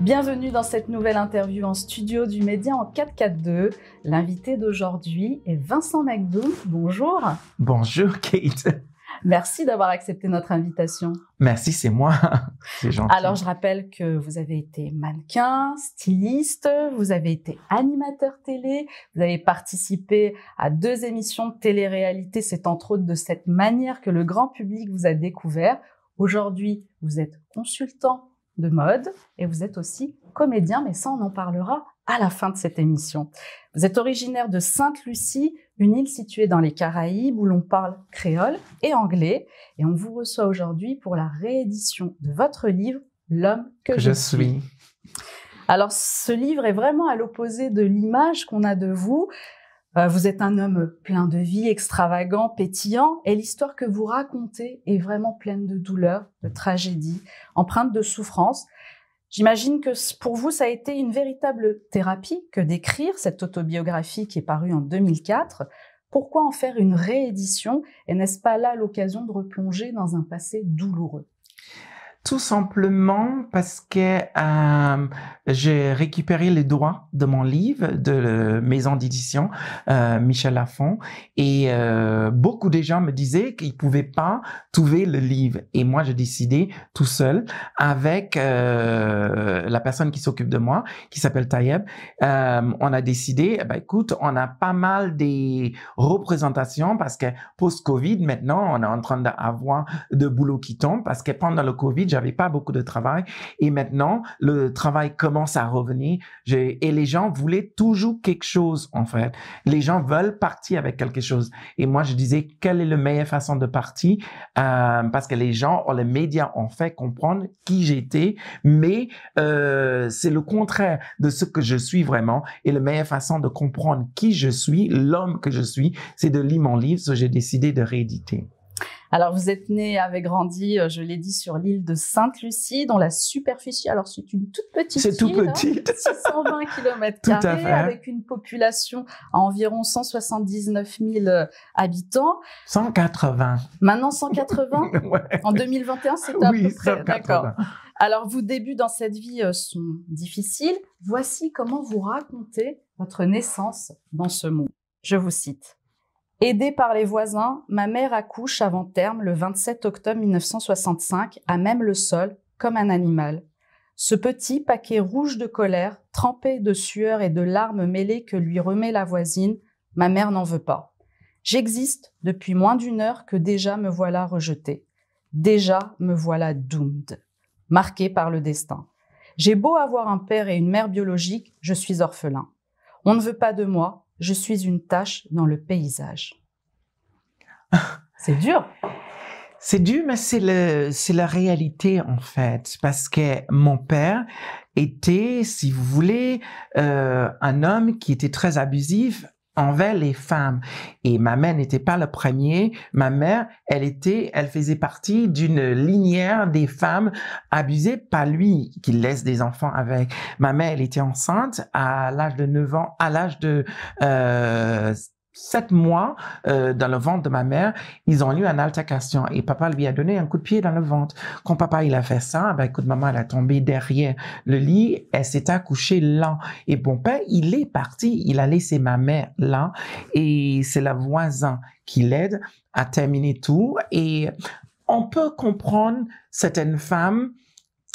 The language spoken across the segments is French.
Bienvenue dans cette nouvelle interview en studio du Média en 442. L'invité d'aujourd'hui est Vincent McDoom. Bonjour. Bonjour Kate. Merci d'avoir accepté notre invitation. Merci, c'est moi. c'est gentil. Alors, je rappelle que vous avez été mannequin, styliste, vous avez été animateur télé, vous avez participé à deux émissions de télé-réalité. C'est entre autres de cette manière que le grand public vous a découvert. Aujourd'hui, vous êtes consultant de mode et vous êtes aussi comédien, mais ça, on en parlera à la fin de cette émission. Vous êtes originaire de Sainte-Lucie, une île située dans les Caraïbes où l'on parle créole et anglais. Et on vous reçoit aujourd'hui pour la réédition de votre livre, L'homme que, je, suis. Alors, ce livre est vraiment à l'opposé de l'image qu'on a de vous. Euh, vous êtes un homme plein de vie, extravagant, pétillant, et l'histoire que vous racontez est vraiment pleine de douleur, de tragédie, empreinte de souffrance. J'imagine que pour vous, ça a été une véritable thérapie que d'écrire cette autobiographie qui est parue en 2004. Pourquoi en faire une réédition Et n'est-ce pas là l'occasion de replonger dans un passé douloureux? Tout simplement parce que euh, j'ai récupéré les droits de mon livre de la maison d'édition euh, Michel Lafon et euh, beaucoup de gens me disaient qu'ils pouvaient pas trouver le livre. Et moi j'ai décidé tout seul avec euh, la personne qui s'occupe de moi qui s'appelle Tayeb euh, on a décidé ben, écoute on a pas mal des représentations parce que post Covid maintenant on est en train d'avoir de boulot qui tombe parce que pendant le Covid j'avais pas beaucoup de travail. Et maintenant le travail commence à revenir. Et les gens voulaient toujours quelque chose en fait. Les gens veulent partir avec quelque chose. Et moi je disais quelle est la meilleure façon de partir? Euh, parce que les gens, les médias ont fait comprendre qui j'étais, mais euh, c'est le contraire de ce que je suis vraiment. Et la meilleure façon de comprendre qui je suis, l'homme que je suis, c'est de lire mon livre, j'ai décidé de rééditer. Alors, vous êtes né, avez grandi, euh, je l'ai dit, sur l'île de Sainte-Lucie, dont la superficie, alors c'est une toute petite C'est tout petit. 620 km carrés, avec une population à environ 179 000 euh, habitants. 180. Maintenant 180 En 2021, c'est à peu près. D'accord. Alors, vos débuts dans cette vie euh, sont difficiles. Voici comment vous racontez votre naissance dans ce monde. Je vous cite. Aidée par les voisins, ma mère accouche avant terme le 27 octobre 1965, à même le sol, comme un animal. Ce petit paquet rouge de colère, trempé de sueur et de larmes mêlées que lui remet la voisine, ma mère n'en veut pas. J'existe depuis moins d'une heure que déjà me voilà rejeté. Déjà me voilà doomed, marqué par le destin. J'ai beau avoir un père et une mère biologique, je suis orphelin. On ne veut pas de moi, je suis une tâche dans le paysage. C'est dur. C'est dur, mais c'est le, c'est la réalité en fait, parce que mon père était, si vous voulez, euh, un homme qui était très abusif envers les femmes. Et ma mère n'était pas le premier. Ma mère, elle était, elle faisait partie d'une lignère des femmes abusées par lui, qui laisse des enfants avec. Ma mère, elle était enceinte à l'âge de 9 ans, à l'âge de euh, sept mois euh, dans le ventre de ma mère, ils ont eu une altercation. Et papa lui a donné un coup de pied dans le ventre. Quand papa il a fait ça, ben écoute maman elle a tombé derrière le lit, elle s'est accouchée là. Et bon père il est parti, il a laissé ma mère là. Et c'est la voisin qui l'aide à terminer tout. Et on peut comprendre certaines femmes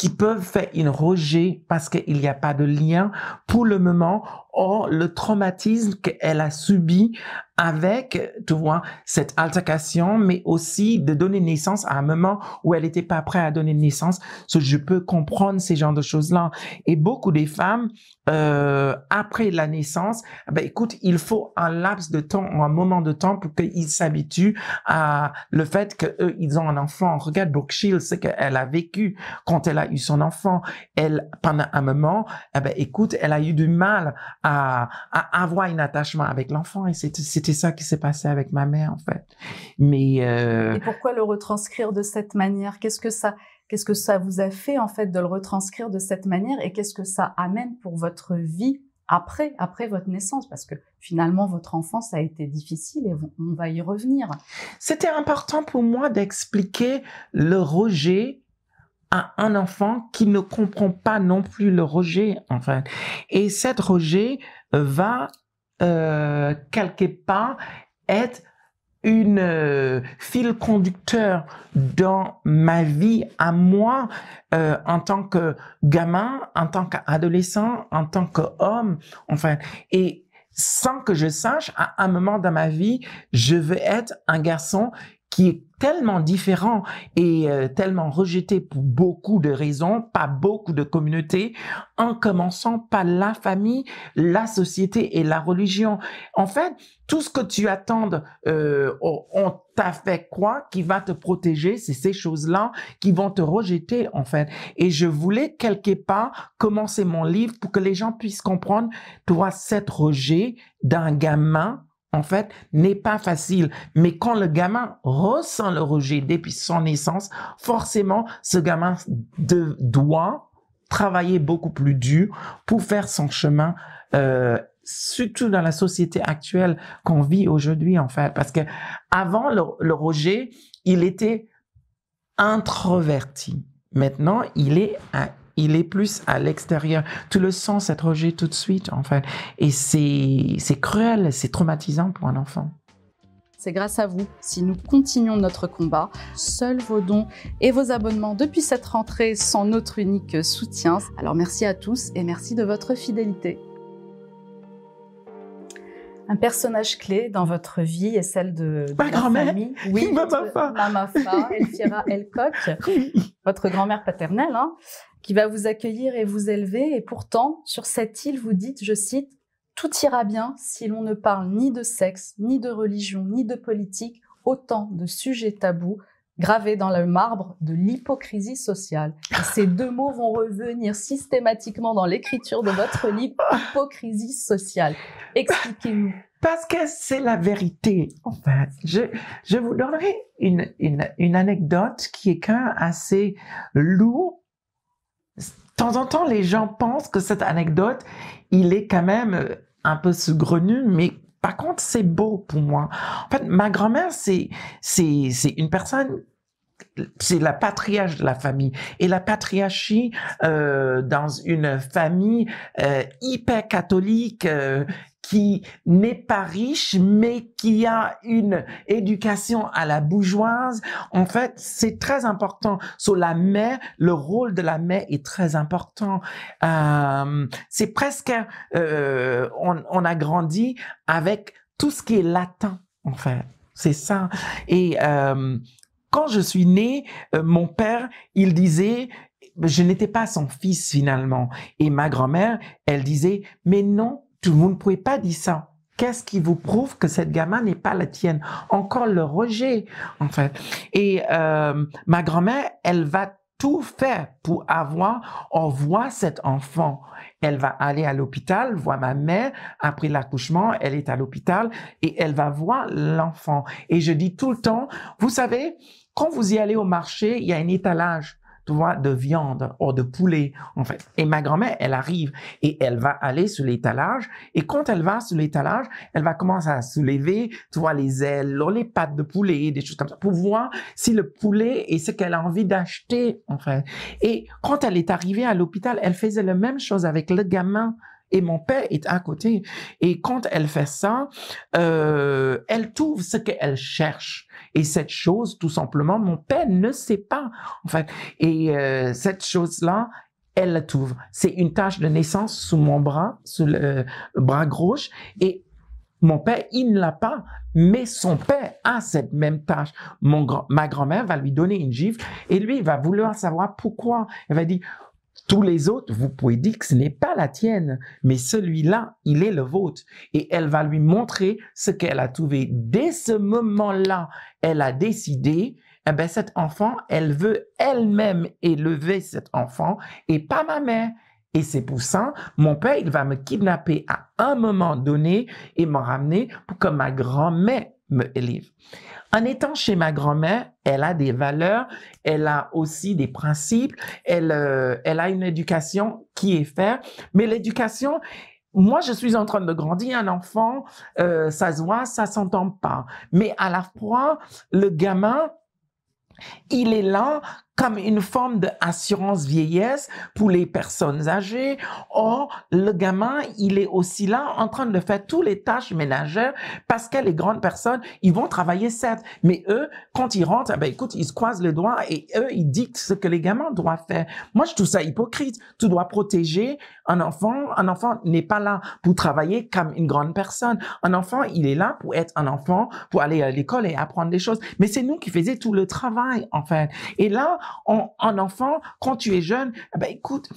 qui peuvent faire une rejet parce qu'il n'y a pas de lien. Pour le moment or le traumatisme qu'elle a subi avec, tu vois, cette altercation, mais aussi de donner naissance à un moment où elle n'était pas prête à donner naissance. Je peux comprendre ces genres de choses-là. Et beaucoup des femmes, euh, après la naissance, ben écoute, il faut un laps de temps, un moment de temps pour qu'ils s'habituent à le fait qu'eux, ils ont un enfant. Regarde Brooke Shields, ce qu'elle a vécu quand elle a eu son enfant. Elle, pendant un moment, eh ben écoute, elle a eu du mal à, à avoir un attachement avec l'enfant et c'était c'est ça qui s'est passé avec ma mère en fait. Mais euh... et pourquoi le retranscrire de cette manière? Qu'est-ce que ça qu'est-ce que ça vous a fait en fait de le retranscrire de cette manière? Et qu'est-ce que ça amène pour votre vie après après votre naissance? Parce que finalement votre enfance a été difficile et on va y revenir. C'était important pour moi d'expliquer le rejet à un enfant qui ne comprend pas non plus le rejet, en fait. Et cette rejet va euh, quelque part être une euh, fil conducteur dans ma vie à moi euh, en tant que gamin, en tant qu'adolescent, en tant qu'homme, enfin. Et sans que je sache, à un moment dans ma vie, je veux être un garçon qui est tellement différent et euh, tellement rejeté pour beaucoup de raisons, pas beaucoup de communautés, en commençant par la famille, la société et la religion. En fait, tout ce que tu attends, euh, on t'a fait quoi qui va te protéger, c'est ces choses-là qui vont te rejeter en fait. Et je voulais quelque part commencer mon livre pour que les gens puissent comprendre, toi, cette rejet d'un gamin en fait, n'est pas facile. Mais quand le gamin ressent le rejet depuis son naissance, forcément, ce gamin doit travailler beaucoup plus dur pour faire son chemin, euh, surtout dans la société actuelle qu'on vit aujourd'hui, en fait. Parce que avant le, le rejet, il était introverti. Maintenant, il est il est plus à l'extérieur. Tu le sens, cette rejet tout de suite, en fait. Et c'est cruel, c'est traumatisant pour un enfant. C'est grâce à vous si nous continuons notre combat. Seuls vos dons et vos abonnements depuis cette rentrée sont notre unique soutien. Alors merci à tous et merci de votre fidélité. Un personnage clé dans votre vie est celle de, Ma grand-mère. Oui, Elfira Elcock, votre grand-mère paternelle. Hein qui va vous accueillir et vous élever. Et pourtant, sur cette île, vous dites, je cite, Tout ira bien si l'on ne parle ni de sexe, ni de religion, ni de politique, autant de sujets tabous gravés dans le marbre de l'hypocrisie sociale. Ces deux mots vont revenir systématiquement dans l'écriture de votre livre, hypocrisie sociale. Expliquez-nous. Parce que c'est la vérité, en fait. Je, je vous donnerai une, une, une anecdote qui est quand même assez lourde temps en temps, les gens pensent que cette anecdote, il est quand même euh, un peu saugrenu, mais par contre, c'est beau pour moi. En fait, ma grand-mère, c'est, c'est, c'est une personne c'est la patriarche de la famille. Et la patriarchie euh, dans une famille euh, hyper catholique euh, qui n'est pas riche, mais qui a une éducation à la bourgeoise. En fait, c'est très important. Sur la mère, le rôle de la mère est très important. Euh, c'est presque, euh, on, on, a grandi avec tout ce qui est latin, en fait. C'est ça. Et euh, quand je suis né, euh, mon père, il disait, je n'étais pas son fils finalement. Et ma grand-mère, elle disait, mais non, tout monde ne pouvait pas dire ça. Qu'est-ce qui vous prouve que cette gamin n'est pas la tienne? Encore le rejet, en fait. Et euh, ma grand-mère, elle va tout faire pour avoir, on voit cet enfant. Elle va aller à l'hôpital, voir ma mère. Après l'accouchement, elle est à l'hôpital et elle va voir l'enfant. Et je dis tout le temps, vous savez, quand vous y allez au marché, il y a un étalage tu vois, de viande ou de poulet, en fait. Et ma grand-mère, elle arrive et elle va aller sur l'étalage. Et quand elle va sur l'étalage, elle va commencer à soulever, tu vois, les ailes, les pattes de poulet, des choses comme ça, pour voir si le poulet est ce qu'elle a envie d'acheter, en fait. Et quand elle est arrivée à l'hôpital, elle faisait la même chose avec le gamin et mon père est à côté. Et quand elle fait ça, euh, elle trouve ce qu'elle cherche. Et cette chose, tout simplement, mon père ne sait pas, en fait. Et euh, cette chose-là, elle la trouve. C'est une tache de naissance sous mon bras, sous le, bras gauche, et mon père, il ne l'a pas, mais son père a cette même tâche. Mon ma grand-mère va lui donner une gifle et lui, il va vouloir savoir pourquoi. Elle va dire, tous les autres, vous pouvez dire que ce n'est pas la tienne, mais celui-là, il est le vôtre. Et elle va lui montrer ce qu'elle a trouvé. Dès ce moment-là, elle a décidé, eh ben, cet enfant, elle veut elle-même élever cet enfant et pas ma mère. Et c'est pour ça, mon père, il va me kidnapper à un moment donné et me ramener pour que ma grand-mère me élève. En étant chez ma grand-mère, elle a des valeurs, elle a aussi des principes, elle, euh, elle a une éducation qui est faite, mais l'éducation, moi, je suis en train de grandir un enfant, euh, ça se voit, ça s'entend pas. Mais à la fois, le gamin, il est là comme une forme d'assurance vieillesse pour les personnes âgées. Or, le gamin, il est aussi là en train de faire toutes les tâches ménagères parce que les grandes personnes, ils vont travailler certes, mais eux, quand ils rentrent, eh ben, écoute, ils se croisent les doigts et eux, ils dictent ce que les gamins doivent faire. Moi, je trouve ça hypocrite. Tu dois protéger un enfant. Un enfant n'est pas là pour travailler comme une grande personne. Un enfant, il est là pour être un enfant, pour aller à l'école et apprendre des choses. Mais c'est nous qui faisions tout le travail, en fait. Et là, en, enfant, quand tu es jeune, eh ben, écoute,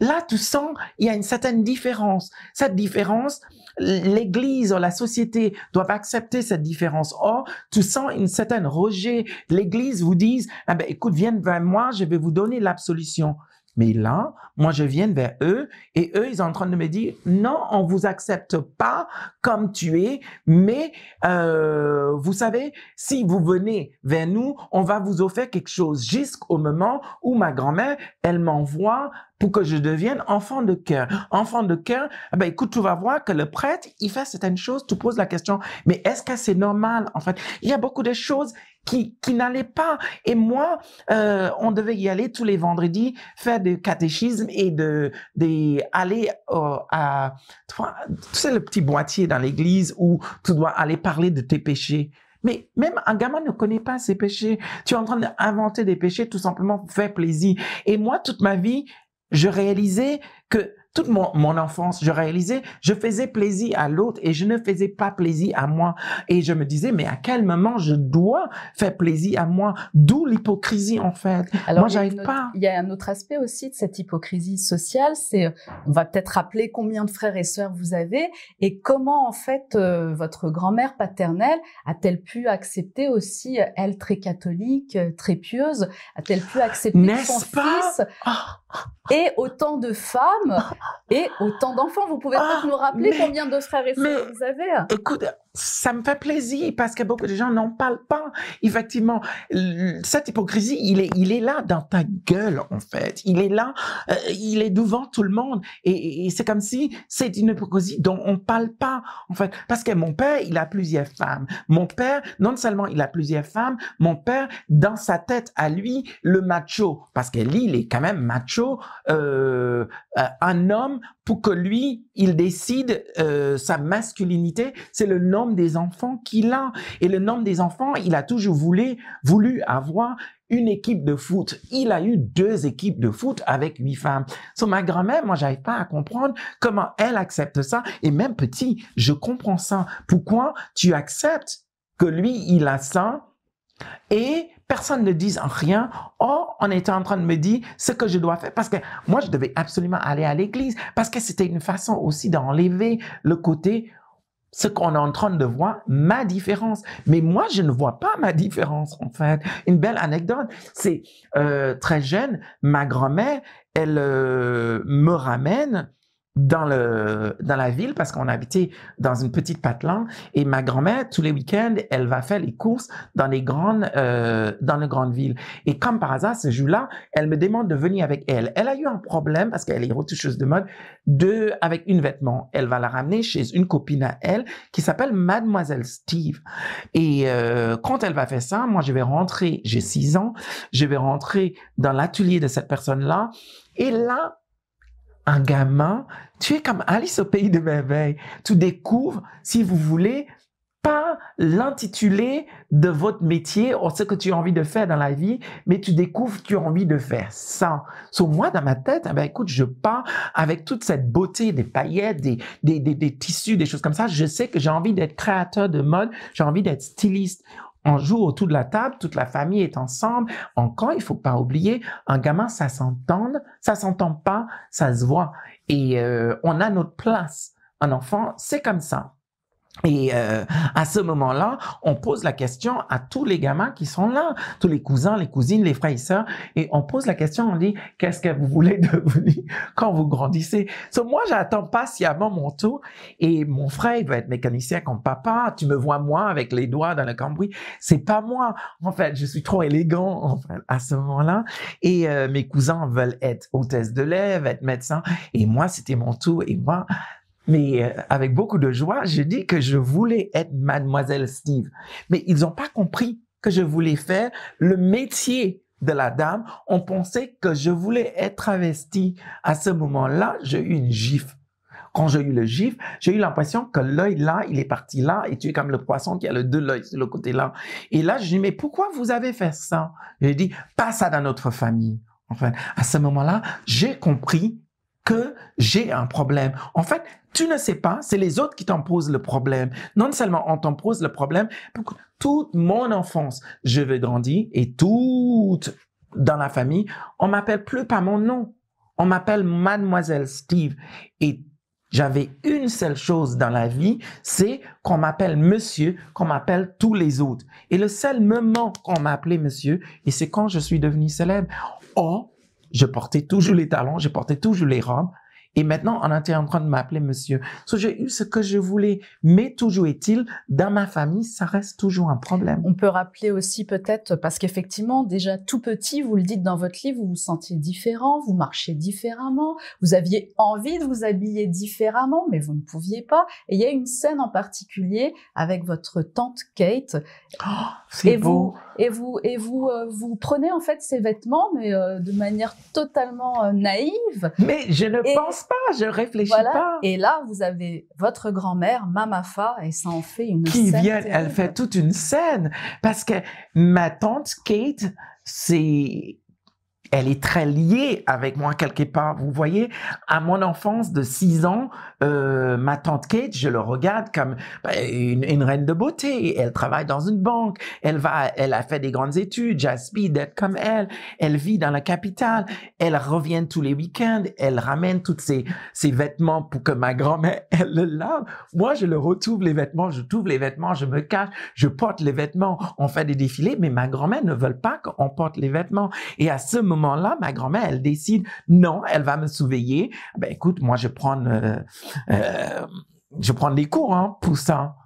là, tu sens, il y a une certaine différence. Cette différence, l'Église ou la société doivent accepter cette différence. Or, tu sens une certaine rejet. L'Église vous dit, ah ben, écoute, viens vers moi, je vais vous donner l'absolution. Mais là, moi, je viens vers eux et eux, ils sont en train de me dire, non, on vous accepte pas comme tu es, mais euh, vous savez, si vous venez vers nous, on va vous offrir quelque chose jusqu'au moment où ma grand-mère, elle m'envoie pour que je devienne enfant de cœur. Enfant de cœur, eh ben écoute, tu vas voir que le prêtre, il fait certaines choses, tu poses la question, mais est-ce que c'est normal En fait, il y a beaucoup de choses qui, qui pas. Et moi, euh, on devait y aller tous les vendredis, faire du catéchisme et de, de aller euh, à, tu sais, le petit boîtier dans l'église où tu dois aller parler de tes péchés. Mais même un gamin ne connaît pas ses péchés. Tu es en train d'inventer des péchés tout simplement pour faire plaisir. Et moi, toute ma vie, je réalisais que toute mon, mon, enfance, je réalisais, je faisais plaisir à l'autre et je ne faisais pas plaisir à moi. Et je me disais, mais à quel moment je dois faire plaisir à moi? D'où l'hypocrisie, en fait. Alors, moi, j'arrive pas. Il y a un autre aspect aussi de cette hypocrisie sociale, c'est, on va peut-être rappeler combien de frères et sœurs vous avez et comment, en fait, euh, votre grand-mère paternelle a-t-elle pu accepter aussi, elle très catholique, très pieuse, a-t-elle pu accepter son fils ah. Et autant de femmes et autant d'enfants. Vous pouvez peut-être ah, nous rappeler combien de frères et sœurs vous avez? Écoute, ça me fait plaisir parce que beaucoup de gens n'en parlent pas. Effectivement, cette hypocrisie, il est, il est là dans ta gueule, en fait. Il est là, euh, il est devant tout le monde. Et, c'est comme si c'est une hypocrisie dont on parle pas, en fait. Parce que mon père, il a plusieurs femmes. Mon père, non seulement il a plusieurs femmes, mon père, dans sa tête à lui, le macho, parce que lui, il est quand même macho, euh, euh un homme pour que lui, il décide euh, sa masculinité, c'est le nombre des enfants qu'il a. Et le nombre des enfants, il a toujours voulu, voulu avoir une équipe de foot. Il a eu deux équipes de foot avec huit femmes. So, ma grand-mère, moi, j'arrive pas à comprendre comment elle accepte ça. Et même petit, je comprends ça. Pourquoi tu acceptes que lui, il a ça et personne ne dise rien. Or, on était en train de me dire ce que je dois faire parce que moi, je devais absolument aller à l'église parce que c'était une façon aussi d'enlever le côté ce qu'on est en train de voir, ma différence. Mais moi, je ne vois pas ma différence, en fait. Une belle anecdote, c'est euh, très jeune, ma grand-mère, elle euh, me ramène dans le dans la ville parce qu'on habitait dans une petite patelin et ma grand-mère tous les week-ends elle va faire les courses dans les grandes euh, dans les grandes villes. Et comme par hasard ce jour-là elle me demande de venir avec elle. Elle a eu un problème parce qu'elle est retoucheuse de mode de avec une vêtement. Elle va la ramener chez une copine à elle qui s'appelle Mademoiselle Steve. Et euh, quand elle va faire ça moi je vais rentrer j'ai six ans je vais rentrer dans l'atelier de cette personne là et là un gamin, tu es comme Alice au pays de merveilles. Tu découvres, si vous voulez, pas l'intitulé de votre métier ou ce que tu as envie de faire dans la vie, mais tu découvres que tu as envie de faire ça. Sur moi, dans ma tête, eh ben, écoute, je pars avec toute cette beauté, des paillettes, des, des, des, des tissus, des choses comme ça. Je sais que j'ai envie d'être créateur de mode, j'ai envie d'être styliste. On joue autour de la table, toute la famille est ensemble. Encore, il faut pas oublier, un gamin, ça s'entend, ça s'entend pas, ça se voit. Et euh, on a notre place. Un enfant, c'est comme ça. Et euh, à ce moment-là, on pose la question à tous les gamins qui sont là, tous les cousins, les cousines, les frères et sœurs, et on pose la question, on dit, qu'est-ce que vous voulez devenir quand vous grandissez? So, Moi, j'attends patiemment mon tour, et mon frère, il va être mécanicien comme papa, tu me vois moi avec les doigts dans le cambouis, c'est pas moi. En fait, je suis trop élégant en fait, à ce moment-là, et euh, mes cousins veulent être hôtesse de lait, être médecin, et moi, c'était mon tour, et moi, mais euh, avec beaucoup de joie, je dis que je voulais être mademoiselle Steve. Mais ils n'ont pas compris que je voulais faire le métier de la dame ont pensé que je voulais être travesti. À ce moment-là, j'ai eu une gifle. Quand j'ai eu le gifle, j'ai eu l'impression que l'œil là, il est parti là, et tu es comme le poisson qui a le deux l'œil sur le côté là. Et là, je dis, mais pourquoi vous avez fait ça? J'ai dit, pas ça dans notre famille. Enfin, à ce moment-là, j'ai compris que j'ai un problème. En fait, tu ne sais pas, c'est les autres qui t'en posent le problème. Non seulement on t'en pose le problème, toute mon enfance, je vais grandir et toute dans la famille, on m'appelle plus par mon nom. On m'appelle mademoiselle Steve. Et j'avais une seule chose dans la vie, c'est qu'on m'appelle monsieur, qu'on m'appelle tous les autres. Et le seul moment qu'on m'a appelé monsieur, et c'est quand je suis devenu célèbre. Oh, je portais toujours les talons, je portais toujours les robes. Et maintenant, on était en train de m'appeler monsieur. So, j'ai eu ce que je voulais. Mais toujours est-il, dans ma famille, ça reste toujours un problème. On peut rappeler aussi peut-être, parce qu'effectivement, déjà tout petit, vous le dites dans votre livre, vous vous sentiez différent, vous marchiez différemment, vous aviez envie de vous habiller différemment, mais vous ne pouviez pas. Et il y a une scène en particulier avec votre tante Kate. Oh, c'est beau. Vous, et vous, et vous, euh, vous prenez en fait ces vêtements, mais euh, de manière totalement euh, naïve. Mais je ne pense pas, je réfléchis pas. Et là, vous avez votre grand-mère, Mamafa, et ça en fait une Qui scène. vient, elle fait toute une scène. Parce que ma tante Kate, c'est elle est très liée avec moi quelque part. Vous voyez, à mon enfance de 6 ans, euh, ma tante Kate, je le regarde comme ben, une, reine de beauté. Elle travaille dans une banque. Elle va, elle a fait des grandes études. J'aspire d'être comme elle. Elle vit dans la capitale. Elle revient tous les week-ends. Elle ramène ses, ses vêtements pour que ma grand-mère, elle le lave. Moi, je le retrouve les vêtements. Je trouve les vêtements. Je me cache. Je porte les vêtements. On fait des défilés, mais ma grand-mère ne veut pas qu'on porte les vêtements. Et à ce moment moment-là, ma grand-mère, elle décide, non, elle va me surveiller. Ben écoute, moi, je prends, euh, euh, je prends des cours hein, pour ça.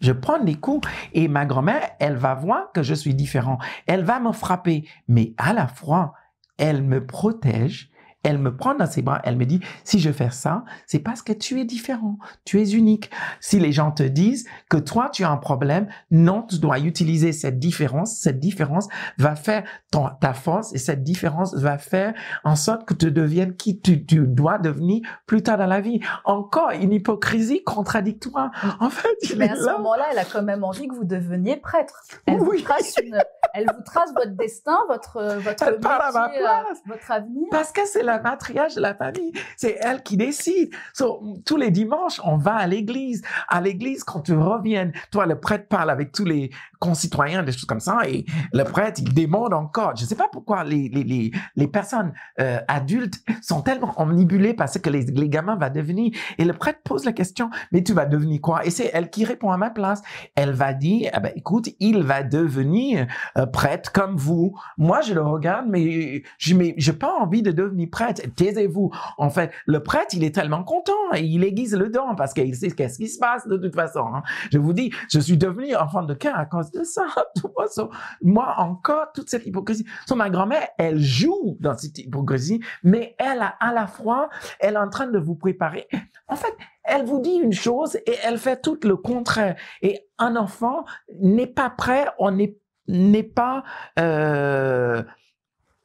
Je prends des coups et ma grand-mère, elle va voir que je suis différent. Elle va me frapper, mais à la fois, elle me protège elle me prend dans ses bras, elle me dit, si je fais ça, c'est parce que tu es différent, tu es unique. Si les gens te disent que toi, tu as un problème, non, tu dois utiliser cette différence. Cette différence va faire ton, ta force et cette différence va faire en sorte que tu deviennes qui tu, tu dois devenir plus tard dans la vie. Encore une hypocrisie contradictoire. En fait, Mais à ce moment-là, elle a quand même envie que vous deveniez prêtre. Elle oui. vous trace une, elle vous trace votre destin, votre, votre métier. Euh, votre avenir. Parce que c'est la matriarche de la famille. C'est elle qui décide. So, tous les dimanches, on va à l'église. À l'église, quand tu reviens, toi, le prêtre parle avec tous les concitoyens, des choses comme ça, et le prêtre, il demande encore. Je ne sais pas pourquoi les, les, les, les personnes euh, adultes sont tellement omnibulées parce que les, les gamins vont devenir. Et le prêtre pose la question, mais tu vas devenir quoi? Et c'est elle qui répond à ma place. Elle va dire, eh ben, écoute, il va devenir euh, prêtre comme vous. Moi, je le regarde, mais je n'ai pas envie de devenir prêtre taisez-vous. En fait, le prêtre, il est tellement content et il aiguise le dent parce qu'il sait qu'est-ce qui se passe de toute façon. Hein. Je vous dis, je suis devenu enfant de cœur à cause de ça. moi, encore, toute cette hypocrisie. So, ma grand-mère, elle joue dans cette hypocrisie, mais elle, a, à la fois, elle est en train de vous préparer. En fait, elle vous dit une chose et elle fait tout le contraire. Et un enfant n'est pas prêt, on n'est n'est pas, euh,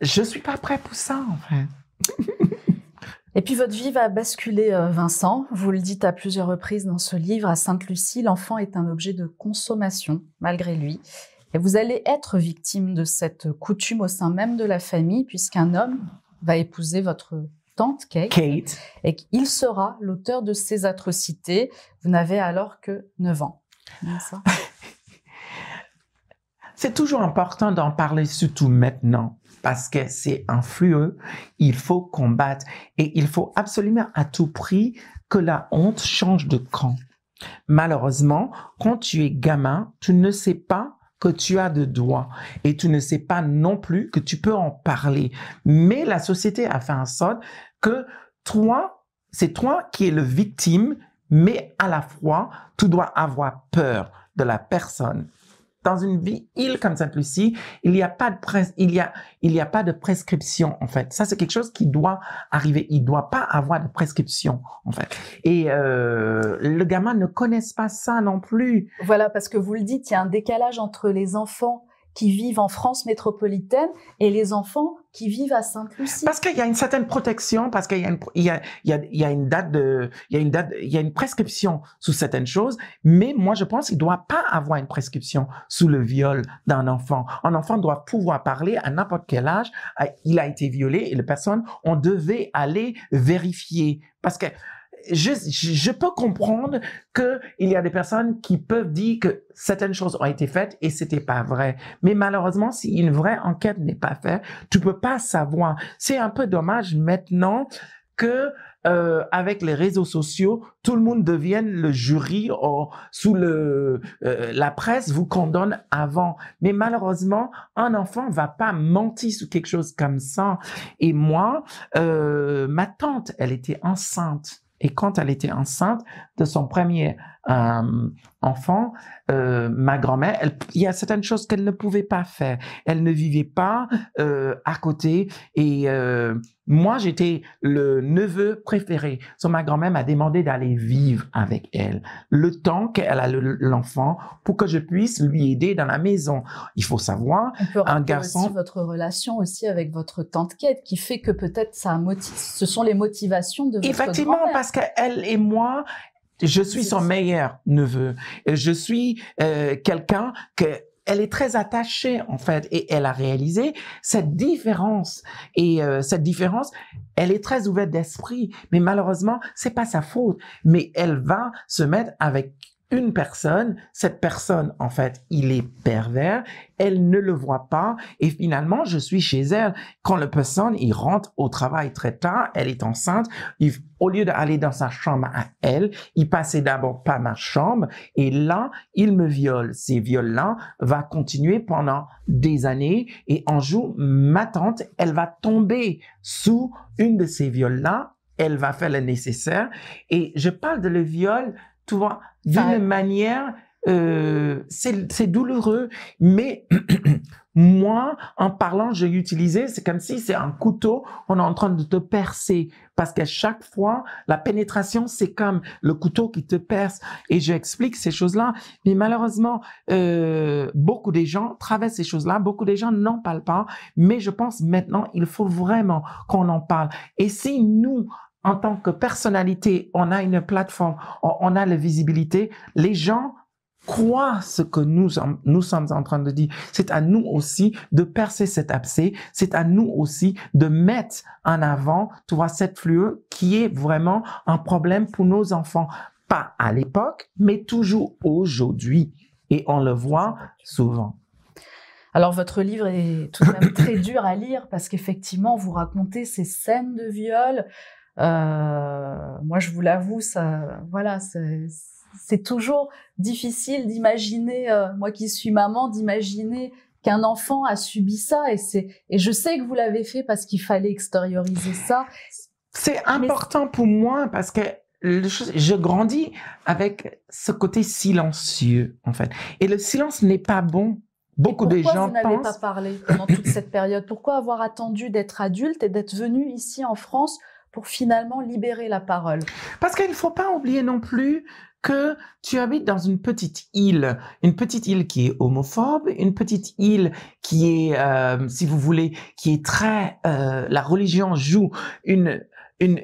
je suis pas prêt pour ça en fait. Et puis votre vie va basculer, euh, Vincent. Vous le dites à plusieurs reprises dans ce livre. À Sainte-Lucie, l'enfant est un objet de consommation, malgré lui. Et vous allez être victime de cette coutume au sein même de la famille, puisqu'un homme va épouser votre tante Kate, Kate. et qu'il sera l'auteur de ces atrocités. Vous n'avez alors que 9 ans. C'est toujours important d'en parler, surtout maintenant parce que c'est influeux, il faut combattre et il faut absolument à tout prix que la honte change de camp. Malheureusement, quand tu es gamin, tu ne sais pas que tu as de doigts et tu ne sais pas non plus que tu peux en parler. Mais la société a fait en sorte que toi, c'est toi qui es le victime, mais à la fois, tu dois avoir peur de la personne dans une ville comme Sainte-Lucie, il n'y a pas de il y a, il y a pas de prescription, en fait. Ça, c'est quelque chose qui doit arriver. Il doit pas avoir de prescription, en fait. Et euh, le gamin ne connaisse pas ça non plus. Voilà, parce que vous le dites, il y a un décalage entre les enfants qui vivent en France métropolitaine et les enfants qui vivent à Sainte-Lucie. Parce qu'il y a une certaine protection, parce qu'il y a une, y a, une date de, il y a une date, il y a une prescription sous certaines choses, mais moi je pense qu'il doit pas avoir une prescription sous le viol d'un enfant. Un enfant doit pouvoir parler à n'importe quel âge. Il a été violé et les personnes, on devait aller vérifier parce que je, je peux comprendre que il y a des personnes qui peuvent dire que certaines choses ont été faites et c'était pas vrai. Mais malheureusement, si une vraie enquête n'est pas faite, tu peux pas savoir. C'est un peu dommage maintenant que euh, avec les réseaux sociaux, tout le monde devienne le jury ou sous le euh, la presse vous condamne avant. Mais malheureusement, un enfant va pas mentir sur quelque chose comme ça. Et moi, euh, ma tante, elle était enceinte et quand elle était enceinte de son premier euh, enfant, euh, ma grand-mère, il y a certaines choses qu'elle ne pouvait pas faire. Elle ne vivait pas euh, à côté. Et moi, j'étais le neveu préféré. So, ma grand-mère m'a demandé d'aller vivre avec elle le temps qu'elle a l'enfant pour que je puisse lui aider dans la maison. Il faut savoir, On peut un garçon. Aussi votre relation aussi avec votre tante Kate qui fait que peut-être ça motive. Ce sont les motivations de votre Effectivement, parce qu'elle et moi, je suis son meilleur neveu. Je suis euh, quelqu'un que elle est très attachée en fait et elle a réalisé cette différence. Et euh, cette différence elle est très ouverte d'esprit. Mais malheureusement c'est pas sa faute. Mais elle va se mettre avec une personne, cette personne, en fait, il est pervers, elle ne le voit pas, et finalement, je suis chez elle. Quand la personne, il rentre au travail très tard, elle est enceinte, il, au lieu d'aller dans sa chambre à elle, il passait d'abord par ma chambre, et là, il me viole. Ces viols-là va continuer pendant des années, et un jour, ma tante, elle va tomber sous une de ces viols-là, elle va faire le nécessaire, et je parle de le viol tu vois, d'une manière, euh, c'est douloureux, mais moi, en parlant, j'ai utilisé, c'est comme si c'est un couteau, on est en train de te percer, parce qu'à chaque fois, la pénétration, c'est comme le couteau qui te perce, et j'explique ces choses-là, mais malheureusement, euh, beaucoup des gens traversent ces choses-là, beaucoup des gens n'en parlent pas, mais je pense maintenant, il faut vraiment qu'on en parle. Et si nous, en tant que personnalité, on a une plateforme, on, a la visibilité, les gens croient ce que nous, nous sommes en train de dire. C'est à nous aussi de percer cet abcès. C'est à nous aussi de mettre en avant, tu vois, cette fluide qui est vraiment un problème pour nos enfants. Pas à l'époque, mais toujours aujourd'hui. Et on le voit souvent. Alors votre livre est tout de même très dur à lire parce qu'effectivement vous racontez ces scènes de viol, moi, je vous l'avoue, ça, voilà, c'est toujours difficile d'imaginer, euh, moi qui suis maman, d'imaginer qu'un enfant a subi ça et c'est et je sais que vous l'avez fait parce qu'il fallait extérioriser ça. C'est important pour moi parce que je grandis avec ce côté silencieux en fait et le silence n'est pas bon. Beaucoup de gens vous n'avez pas parlé pendant toute cette période? Pourquoi avoir attendu d'être adulte et d'être venu ici en France pour finalement libérer la parole. Parce qu'il ne faut pas oublier non plus que tu habites dans une petite île, une petite île qui est homophobe, une petite île qui est, euh, si vous voulez, qui est très, euh, la religion joue une, une,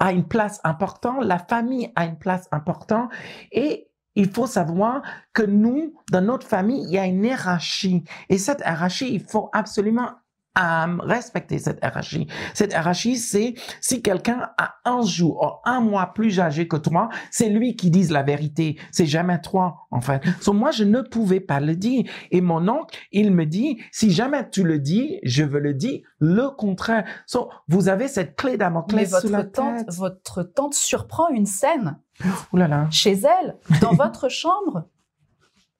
une, place importante, la famille a une place importante, et il faut savoir que nous, dans notre famille, il y a une hiérarchie, et cette hiérarchie, il faut absolument à respecter cette hiérarchie. Cette hiérarchie, c'est si quelqu'un a un jour ou un mois plus âgé que toi, c'est lui qui dise la vérité. C'est jamais toi, en fait. So, moi, je ne pouvais pas le dire. Et mon oncle, il me dit, si jamais tu le dis, je veux le dire le contraire. So, vous avez cette clé Damoclès sous la tante, tête. Votre tante surprend une scène. Ouh là là. Chez elle, dans votre chambre,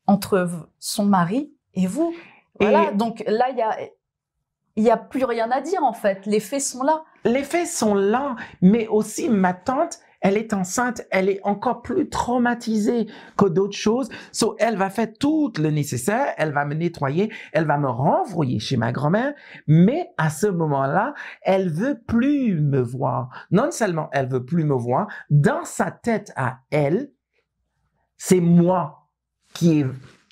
entre son mari et vous. Voilà. Donc là, il y a il n'y a plus rien à dire en fait. Les faits sont là. Les faits sont là, mais aussi ma tante, elle est enceinte, elle est encore plus traumatisée que d'autres choses. So, elle va faire tout le nécessaire, elle va me nettoyer, elle va me renvoyer chez ma grand-mère, mais à ce moment-là, elle veut plus me voir. Non seulement elle veut plus me voir, dans sa tête à elle, c'est moi qui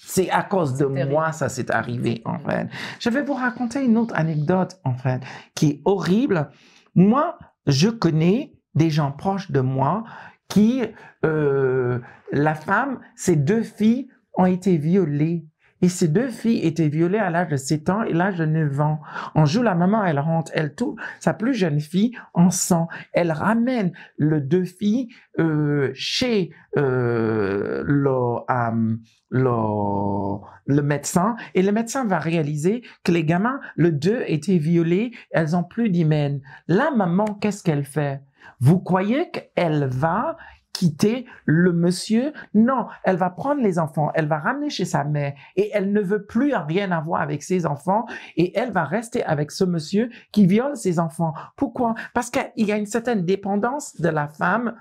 C'est à cause de moi ça s'est arrivé en fait. Je vais vous raconter une autre anecdote en fait qui est horrible. Moi, je connais des gens proches de moi qui, euh, la femme, ses deux filles ont été violées et ces deux filles étaient violées à l'âge de 7 ans et l'âge de 9 ans. On joue la maman, elle rentre, elle tout, sa plus jeune fille en sang. Elle ramène le deux filles euh, chez euh, le, euh, le, le médecin et le médecin va réaliser que les gamins, le deux étaient violés, elles ont plus d'hymen. La maman, qu'est-ce qu'elle fait? Vous croyez qu'elle va quitter le monsieur. Non, elle va prendre les enfants, elle va ramener chez sa mère et elle ne veut plus rien avoir avec ses enfants et elle va rester avec ce monsieur qui viole ses enfants. Pourquoi? Parce qu'il y a une certaine dépendance de la femme.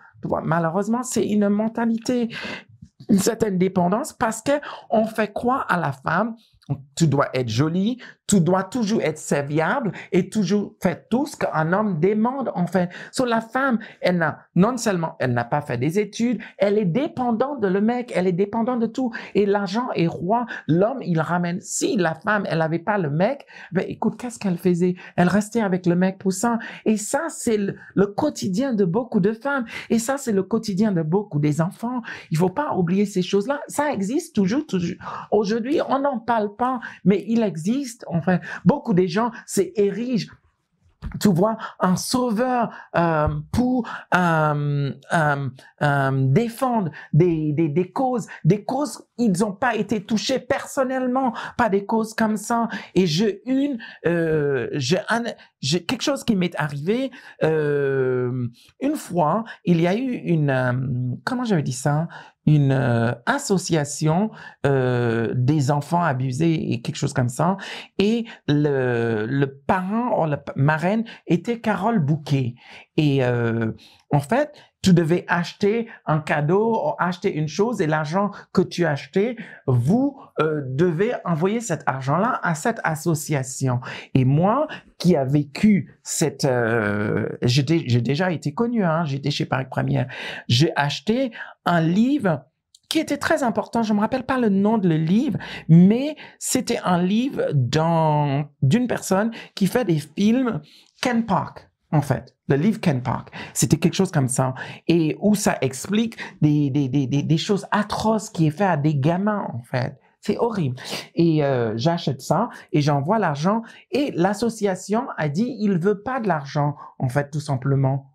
Malheureusement, c'est une mentalité une certaine dépendance parce que on fait croire à la femme tu dois être jolie, tu dois toujours être serviable et toujours faire tout ce qu'un homme demande, en fait. Sur la femme, elle n'a, non seulement, elle n'a pas fait des études, elle est dépendante de le mec, elle est dépendante de tout. Et l'argent est roi. L'homme, il ramène. Si la femme, elle n'avait pas le mec, ben, écoute, qu'est-ce qu'elle faisait? Elle restait avec le mec poussant. Et ça, c'est le, le, quotidien de beaucoup de femmes. Et ça, c'est le quotidien de beaucoup des enfants. Il faut pas oublier ces choses-là. Ça existe toujours, toujours. Aujourd'hui, on n'en parle pas, mais il existe Enfin, beaucoup de gens s'érigent tu vois, un sauveur euh, pour euh, euh, défendre des, des, des, causes, des causes, ils n'ont pas été touchés personnellement par des causes comme ça. Et j'ai une, j'ai quelque chose qui m'est arrivé une fois. Il y a eu une, comment j'avais dit ça, une euh, association euh, des enfants abusés et quelque chose comme ça. Et le, le parent ou la marraine était Carole Bouquet. Et euh, en fait, tu devais acheter un cadeau ou acheter une chose et l'argent que tu achetais, vous euh, devez envoyer cet argent-là à cette association. Et moi, qui a vécu cette, euh, j'ai déjà été connu, hein, j'étais chez Paris Première, j'ai acheté un livre qui était très important. Je me rappelle pas le nom de le livre, mais c'était un livre d'une personne qui fait des films Ken Park en fait, le livre Ken Park. C'était quelque chose comme ça. Et où ça explique des, des, des, des, choses atroces qui est fait à des gamins, en fait. C'est horrible. Et euh, j'achète ça et j'envoie l'argent. Et l'association a dit, il veut pas de l'argent, en fait, tout simplement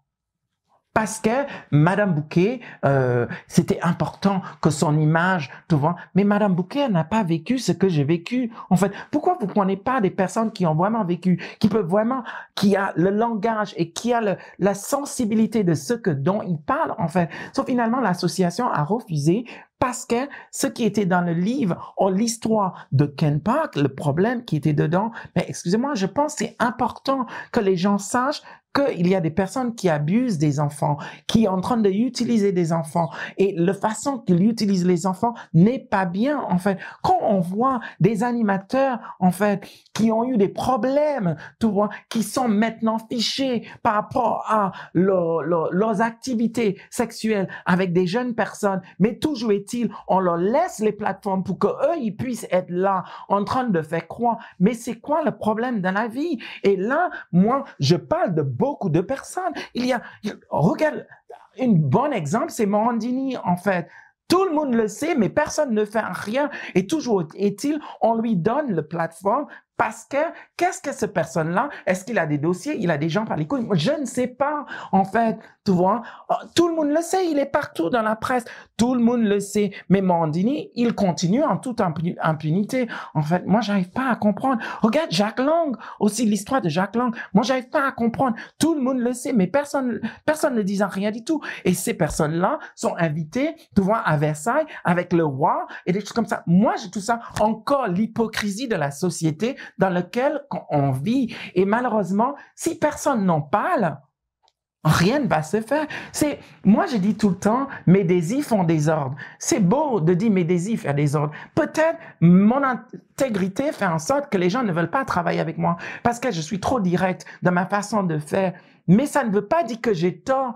parce que Madame Bouquet, euh, c'était important que son image, tu vois. Mais Madame Bouquet n'a pas vécu ce que j'ai vécu. En fait, pourquoi vous prenez pas des personnes qui ont vraiment vécu, qui peuvent vraiment, qui a le langage et qui a le, la sensibilité de ce que dont ils parlent, en fait? Sauf finalement, l'association a refusé parce que ce qui était dans le livre, ou l'histoire de Ken Park, le problème qui était dedans, mais excusez-moi, je pense que c'est important que les gens sachent qu'il y a des personnes qui abusent des enfants, qui sont en train d'utiliser des enfants. Et la façon qu'ils utilisent les enfants n'est pas bien, en fait. Quand on voit des animateurs, en fait, qui ont eu des problèmes, tu vois, qui sont maintenant fichés par rapport à leurs activités sexuelles avec des jeunes personnes, mais toujours est-il, on leur laisse les plateformes pour qu'eux, ils puissent être là, en train de faire croire. Mais c'est quoi le problème dans la vie? Et là, moi, je parle de beaucoup de personnes. Il y a, regarde, un bon exemple, c'est Morandini, en fait. Tout le monde le sait, mais personne ne fait rien. Et toujours est-il, on lui donne le plateforme parce que, qu'est-ce que cette personne-là, est-ce qu'il a des dossiers, il a des gens par les couilles? Je ne sais pas, en fait, tu vois? Oh, tout le monde le sait, il est partout dans la presse. Tout le monde le sait. Mais Mandini, il continue en toute impunité. En fait, moi, j'arrive pas à comprendre. Regarde Jacques Lang, aussi l'histoire de Jacques Lang. Moi, j'arrive pas à comprendre. Tout le monde le sait, mais personne, personne ne disant rien du tout. Et ces personnes-là sont invitées, tu vois, à Versailles, avec le roi et des choses comme ça. Moi, j'ai tout ça. Encore l'hypocrisie de la société dans lequel on vit. Et malheureusement, si personne n'en parle, rien ne va se faire. C'est, moi, je dis tout le temps, mes désirs font des ordres. C'est beau de dire mes désirs font des ordres. Peut-être mon intégrité fait en sorte que les gens ne veulent pas travailler avec moi parce que je suis trop direct dans ma façon de faire. Mais ça ne veut pas dire que j'ai tort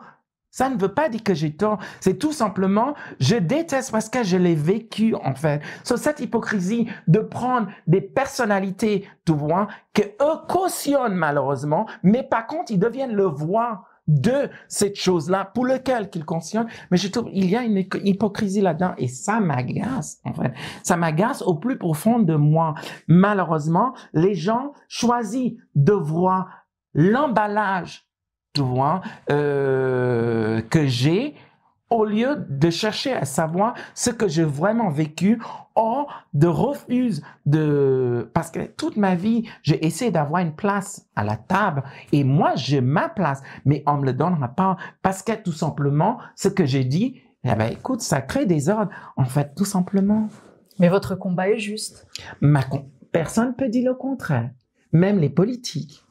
Ça ne veut pas dire que j'ai tort. C'est tout simplement, je déteste parce que je l'ai vécu, en fait. Sur cette hypocrisie de prendre des personnalités, tu vois, que eux cautionnent malheureusement, mais par contre, ils deviennent le voix de cette chose-là pour lequel qu'ils cautionnent. Mais je trouve, il y a une hypocrisie là-dedans et ça m'agace, en fait. Ça m'agace au plus profond de moi. Malheureusement, les gens choisissent de voir l'emballage tu vois, euh, que j'ai, au lieu de chercher à savoir ce que j'ai vraiment vécu, ou de refuse de, parce que toute ma vie, j'ai essayé d'avoir une place à la table et moi, j'ai ma place, mais on me le donnera pas parce que tout simplement, ce que j'ai dit, eh ben, écoute, ça crée des ordres, en fait, tout simplement. Mais votre combat est juste. Ma, personne peut dire le contraire, même les politiques.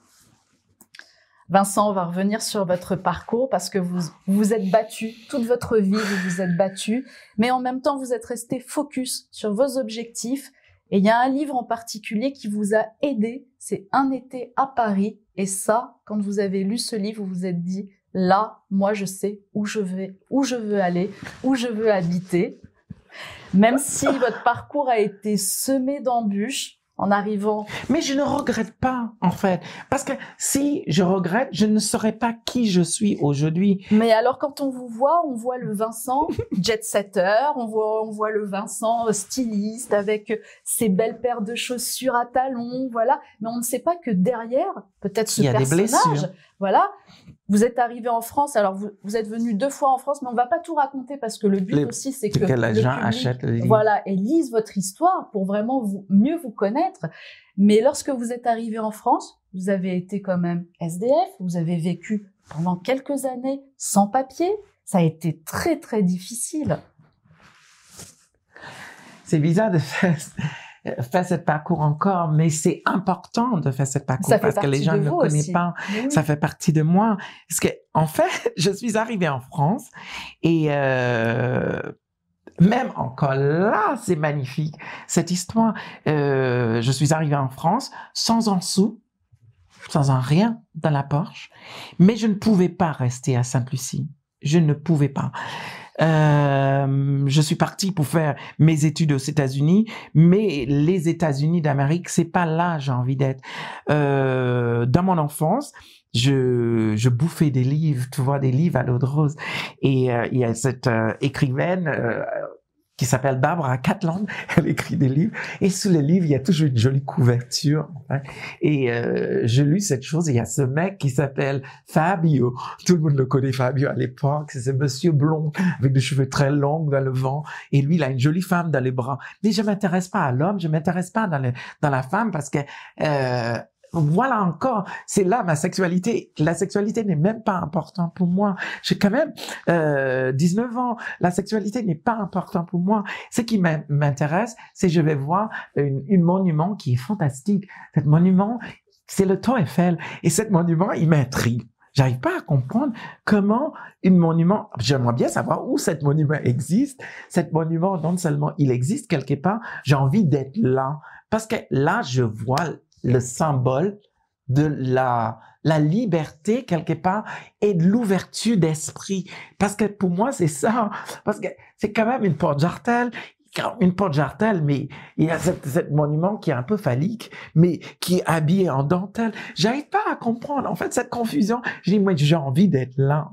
Vincent, on va revenir sur votre parcours parce que vous vous êtes battu toute votre vie, vous vous êtes battu, mais en même temps vous êtes resté focus sur vos objectifs. Et il y a un livre en particulier qui vous a aidé, c'est Un été à Paris. Et ça, quand vous avez lu ce livre, vous vous êtes dit là, moi je sais où je vais, où je veux aller, où je veux habiter. Même si votre parcours a été semé d'embûches, en arrivant. Mais je ne regrette pas, en fait. Parce que si je regrette, je ne saurais pas qui je suis aujourd'hui. Mais alors, quand on vous voit, on voit le Vincent jet-setter, on voit, on voit le Vincent styliste avec ses belles paires de chaussures à talons, voilà. Mais on ne sait pas que derrière, peut-être ce Il y a personnage, des blessures. Voilà, vous êtes arrivé en France, alors vous, êtes venu deux fois en France, mais on va pas tout raconter parce que le but aussi, c'est que, les gens achètent le Voilà, et lisent votre histoire pour vraiment vous, mieux vous connaître. Mais lorsque vous êtes arrivé en France, vous avez été quand même SDF, vous avez vécu pendant quelques années sans papier. Ça a été très, très difficile. C'est bizarre de faire faire ce parcours encore, mais c'est important de faire ce parcours parce que les gens ne le connaissent pas. Ça fait partie de moi. Parce que, en fait, je suis arrivée en France et euh, même encore là, c'est magnifique cette histoire. Euh, je suis arrivée en France sans un sou, sans un rien dans la poche, mais je ne pouvais pas rester à Sainte-Lucie. Je ne pouvais pas. Euh, je suis parti pour faire mes études aux États-Unis, mais les États-Unis d'Amérique, c'est pas là j'ai envie d'être. Euh, dans mon enfance, je, je bouffais des livres, tu vois, des livres à l'eau de rose. Et euh, il y a cette euh, écrivaine qui s'appelle Barbara Catland. Elle écrit des livres et sous les livres, il y a toujours une jolie couverture. Et euh, j'ai lu cette chose. Il y a ce mec qui s'appelle Fabio. Tout le monde le connaît, Fabio à l'époque. C'est ce monsieur blond avec des cheveux très longs dans le vent. Et lui, il a une jolie femme dans les bras. Mais je m'intéresse pas à l'homme, je m'intéresse pas dans, le, dans la femme parce que euh, voilà encore, c'est là ma sexualité. La sexualité n'est même pas importante pour moi. J'ai quand même euh, 19 ans. La sexualité n'est pas importante pour moi. Ce qui m'intéresse, c'est je vais voir une, une, monument qui est fantastique. Cet monument, c'est le Tour Eiffel. Et cet monument, il m'intrigue. J'arrive pas à comprendre comment une monument, j'aimerais bien savoir où cet monument existe. Cet monument, non seulement il existe quelque part, j'ai envie d'être là. Parce que là, je vois le symbole de la, la liberté quelque part et de l'ouverture d'esprit. Parce que pour moi, c'est ça. Parce que c'est quand même une porte jartelle une porte jartelle, mais il y a cette, monument qui est un peu phallique, mais qui est habillé en dentelle. J'arrive pas à comprendre. En fait, cette confusion, j'ai moi, j'ai envie d'être là.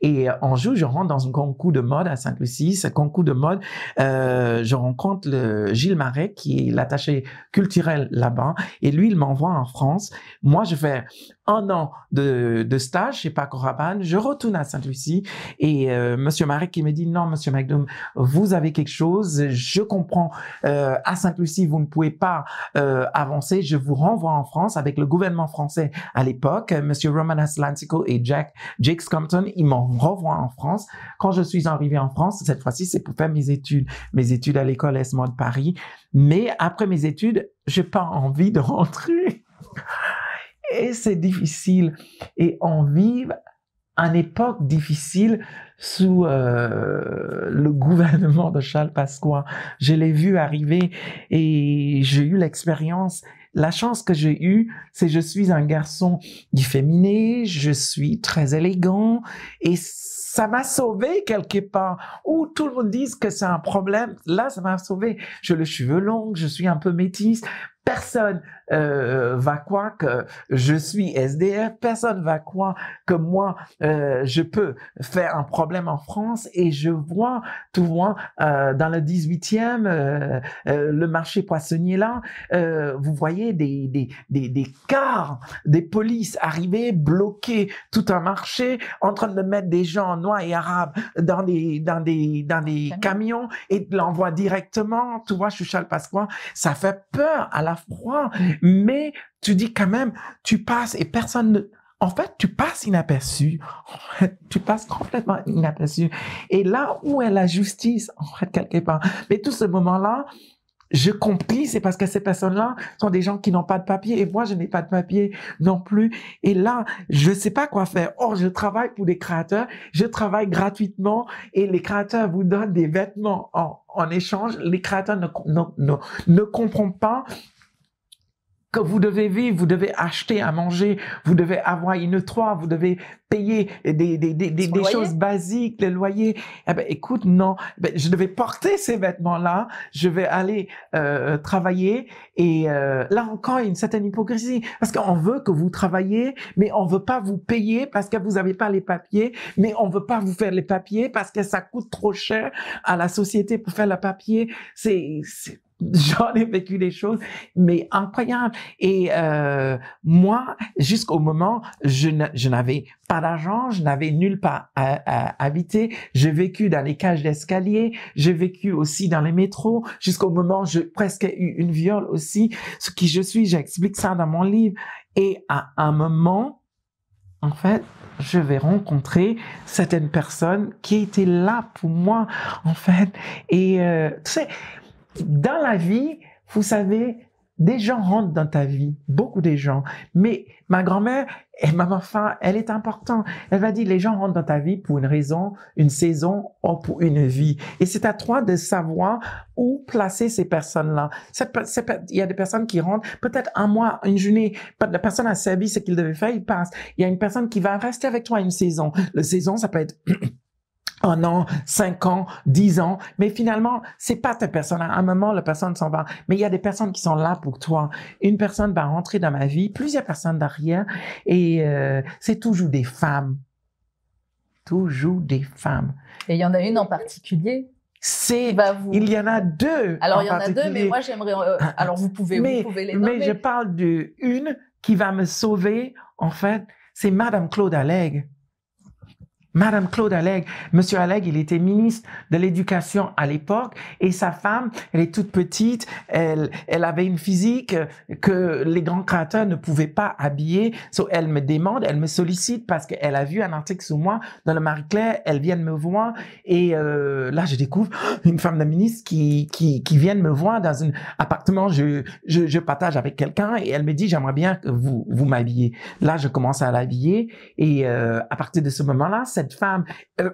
Et en euh, jour, je rentre dans un concours de mode à Sainte-Lucie. Ce concours de mode, euh, je rencontre le Gilles Marais, qui est l'attaché culturel là-bas. Et lui, il m'envoie en France. Moi, je fais un an de, de stage chez Paco Rabanne. Je retourne à Sainte-Lucie et euh, Monsieur Marek qui me dit non, Monsieur McDoom, vous avez quelque chose. Je comprends. Euh, à Sainte-Lucie, vous ne pouvez pas euh, avancer. Je vous renvoie en France avec le gouvernement français à l'époque. Monsieur Roman Aslantico et Jack Jake Compton, ils m'en renvoient en France. Quand je suis arrivé en France, cette fois-ci, c'est pour faire mes études, mes études à l'école ESMO de Paris. Mais après mes études, j'ai pas envie de rentrer et c'est difficile. Et on vit une époque difficile sous euh, le gouvernement de Charles Pasqua. Je l'ai vu arriver et j'ai eu l'expérience la chance que j'ai eue, c'est je suis un garçon féminin, je suis très élégant et ça m'a sauvé quelque part. Où tout le monde dit que c'est un problème, là, ça m'a sauvé. J'ai le cheveu long, je suis un peu métisse. Personne euh, va croire que je suis SDF, personne va croire que moi euh, je peux faire un problème en France. Et je vois tout vois euh, dans le 18e euh, euh, le marché poissonnier là euh, vous voyez des des des des cars des polices arriver bloquer tout un marché en train de mettre des gens noirs et arabes dans des dans des dans des camions. et de l'envoie directement. Tu vois Charles Pasqua ça fait peur à la fois mais tu dis quand même, tu passes et personne ne... En fait, tu passes inaperçu. Tu passes complètement inaperçu. Et là où est la justice, en fait, quelque part? Mais tout ce moment-là, je compris, c'est parce que ces personnes-là sont des gens qui n'ont pas de papier et moi, je n'ai pas de papier non plus. Et là, je ne sais pas quoi faire. Or, je travaille pour des créateurs, je travaille gratuitement et les créateurs vous donnent des vêtements en, en échange. Les créateurs ne, ne, ne, ne comprennent pas que vous devez vivre, vous devez acheter à manger, vous devez avoir une toit, vous devez payer des, des, des, des, choses basiques, le loyer. Eh ben, écoute, non, ben, je devais porter ces vêtements-là, je vais aller euh, travailler. Et euh, là encore, il y a une certaine hypocrisie. Parce qu'on veut que vous travaillez, mais on veut pas vous payer parce que vous n'avez pas les papiers, mais on veut pas vous faire les papiers parce que ça coûte trop cher à la société pour faire le papier. C'est j'en ai vécu des choses, mais incroyables. Et euh, moi, jusqu'au moment, je n'avais pas d'argent, je n'avais nulle part à, habiter. J'ai vécu dans les cages d'escalier, j'ai vécu aussi dans les métros, jusqu'au moment où j'ai presque eu une viole aussi. Ce qui je suis, j'explique ça dans mon livre. Et à un moment, en fait, je vais rencontrer certaines personnes qui étaient là pour moi, en fait. Et euh, tu sais, dans la vie, vous savez, des gens rentrent dans ta vie, beaucoup de gens. Mais ma grand-mère et ma maman, elle est importante. Elle va dire, les gens rentrent dans ta vie pour une raison, une saison ou pour une vie. Et c'est à toi de savoir où placer ces personnes-là. Il y a des personnes qui rentrent, peut-être un mois, une journée, la personne a servi ce qu'il devait faire, il passe. Il y a une personne qui va rester avec toi une saison. La saison, ça peut être un an, cinq ans, dix ans, mais finalement, c'est pas ta personne. À un moment, la personne s'en va. Mais il y a des personnes qui sont là pour toi. Une personne va rentrer dans ma vie, plusieurs personnes derrière, et euh, c'est toujours des femmes. Toujours des femmes. Et il y en a une en particulier c'est il y en a deux alors il y en a deux mais moi j'aimerais euh, alors vous pouvez mais, vous pouvez les nommer mais je parle de une qui va me sauver en fait c'est Madame Claude Allègre Madame Claude Allègre. Monsieur Allègre, il était ministre de l'Éducation à l'époque et sa femme, elle est toute petite, elle, elle avait une physique que les grands créateurs ne pouvaient pas habiller. So, elle me demande, elle me sollicite parce qu'elle a vu un article sur moi dans le Marie-Claire, elle vient de me voir et euh, là, je découvre une femme de ministre qui, qui, qui vient de me voir dans un appartement, je, je, je partage avec quelqu'un et elle me dit, j'aimerais bien que vous, vous m'habillez. Là, je commence à l'habiller et euh, à partir de ce moment-là, cette femme,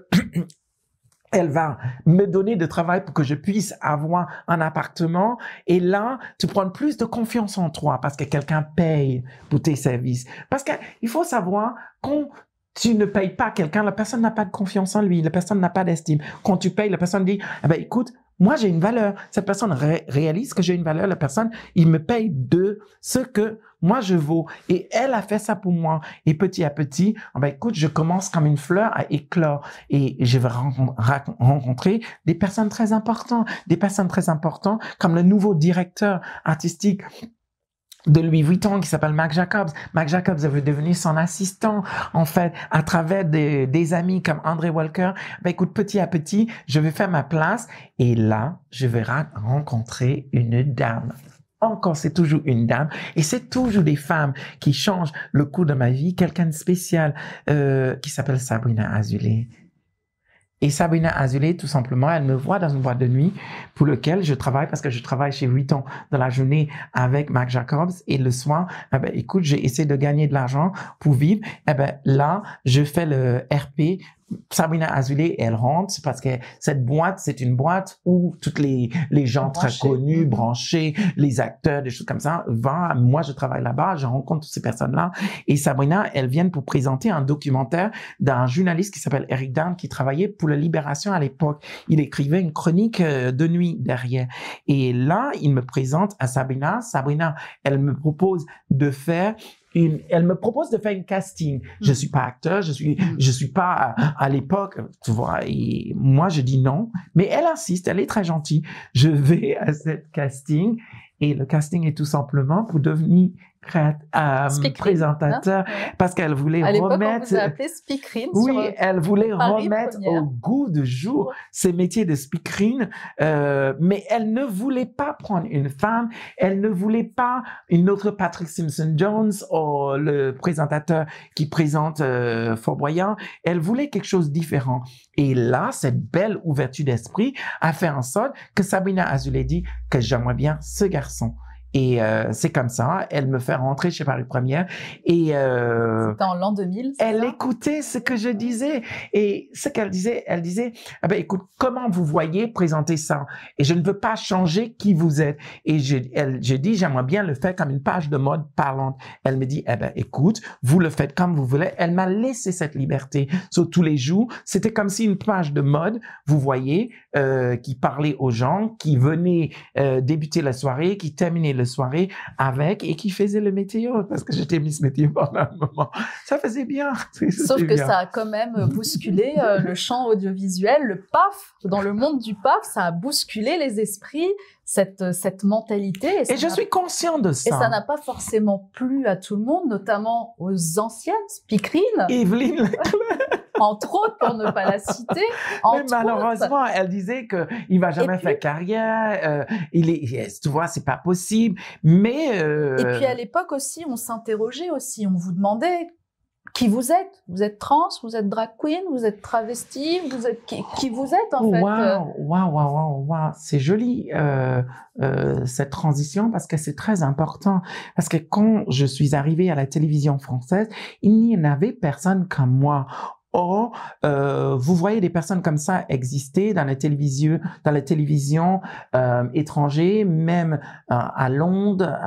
elle va me donner de travail pour que je puisse avoir un appartement. Et là, tu prends plus de confiance en toi parce que quelqu'un paye pour tes services. Parce qu'il faut savoir quand tu ne payes pas quelqu'un, la personne n'a pas de confiance en lui, la personne n'a pas d'estime. Quand tu payes, la personne dit, eh ben, écoute, moi, j'ai une valeur. Cette personne réalise que j'ai une valeur. La personne, il me paye de ce que moi je vaux. Et elle a fait ça pour moi. Et petit à petit, ah ben, écoute, je commence comme une fleur à éclore. Et je vais rencontrer des personnes très importantes, des personnes très importantes, comme le nouveau directeur artistique de Louis Vuitton qui s'appelle Mac Jacobs. Mac Jacobs est devenu son assistant, en fait, à travers des, amis comme André Walker. Ben, écoute, petit à petit, je vais faire ma place et là, je vais rencontrer une dame. Encore, c'est toujours une dame et c'est toujours des femmes qui changent le cours de ma vie. Quelqu'un de spécial euh, qui s'appelle Sabrina Azulé. Et Sabrina Azulé, tout simplement, elle me voit dans une boîte de nuit pour lequel je travaille parce que je travaille chez Vuitton dans la journée avec Marc Jacobs et le soir, eh ben, écoute, j'ai essayé de gagner de l'argent pour vivre. Eh ben, là, je fais le RP Sabrina Azoulay, elle rentre parce que cette boîte, c'est une boîte où toutes les, les gens très connus, mhm. branchés, les acteurs, des choses comme ça, vont. Moi, je travaille là-bas, je rencontre toutes ces personnes-là. Et Sabrina, elle vient pour présenter un documentaire d'un journaliste qui s'appelle Eric Dan, qui travaillait pour la Libération à l'époque. Il écrivait une chronique euh, de nuit derrière. Et là, il me présente à Sabrina. Sabrina, elle me propose de faire elle me propose de faire une casting. Je hmm. suis pas acteur, je suis, hmm. je suis pas à, l'époque, tu vois. Et moi, je dis non, mais elle insiste, elle est très gentille. Je vais à cette casting et le casting est tout simplement pour devenir euh, présentateur parce qu'elle voulait à remettre. On vous a appelé speakerine. Oui, elle voulait remettre au goût de jour ces métiers de speakerine, euh, mais elle ne voulait pas prendre une femme. Elle ne voulait pas une autre Patrick Simpson Jones ou le présentateur qui présente euh, Fort Boyard. Elle voulait quelque chose de différent. Et là, cette belle ouverture d'esprit a fait en sorte que Sabrina Azoulay dit que j'aimerais bien ce garçon. Et euh, c'est comme ça. Elle me fait rentrer chez Paris Première. Et euh, c'était en l'an 2000. Elle écoutait ce que je disais et ce qu'elle disait. Elle disait ah ben écoute comment vous voyez présenter ça? Et je ne veux pas changer qui vous êtes. Et j'ai j'ai dit j'aimerais bien le faire comme une page de mode parlante. Elle me dit eh ben écoute vous le faites comme vous voulez. Elle m'a laissé cette liberté sur tous les jours. C'était comme si une page de mode vous voyez euh, qui parlait aux gens qui venaient euh, débuter la soirée, qui terminaient le soirée avec et qui faisait le météo parce que j'étais Miss Météo pendant un moment. Ça faisait bien. Sauf que ça a quand même bousculé euh, le champ audiovisuel, le PAF. Dans le monde du PAF, ça a bousculé les esprits, cette, cette mentalité. Et, je suis conscient de ça. Et ça n'a pas forcément plu à tout le monde, notamment aux anciennes speakerines. Evelyne entre autres, pour ne pas la citer. Mais malheureusement, elle disait que il va jamais faire carrière. Euh, il est, tu vois, c'est pas possible. Mais euh... et puis à l'époque aussi, on s'interrogeait aussi, on vous demandait qui vous êtes. Vous êtes trans, vous êtes drag queen, vous êtes travesti, vous êtes qui, vous êtes en fait. Waouh, waouh, waouh, waouh, c'est joli euh, euh, cette transition parce que c'est très important. Parce que quand je suis arrivée à la télévision française, il n'y en avait personne comme moi. Or, euh, vous voyez des personnes comme ça exister dans la télévision, euh, étrangère, même euh, à Londres,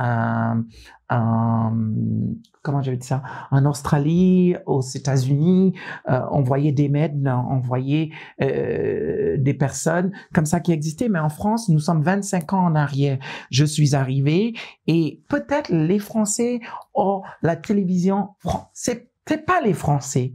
comment je vais dire ça, en Australie, aux États-Unis, euh, on voyait des maîtres, on voyait euh, des personnes comme ça qui existaient. Mais en France, nous sommes 25 ans en arrière. Je suis arrivé et peut-être les Français, oh, la télévision, c'est pas les Français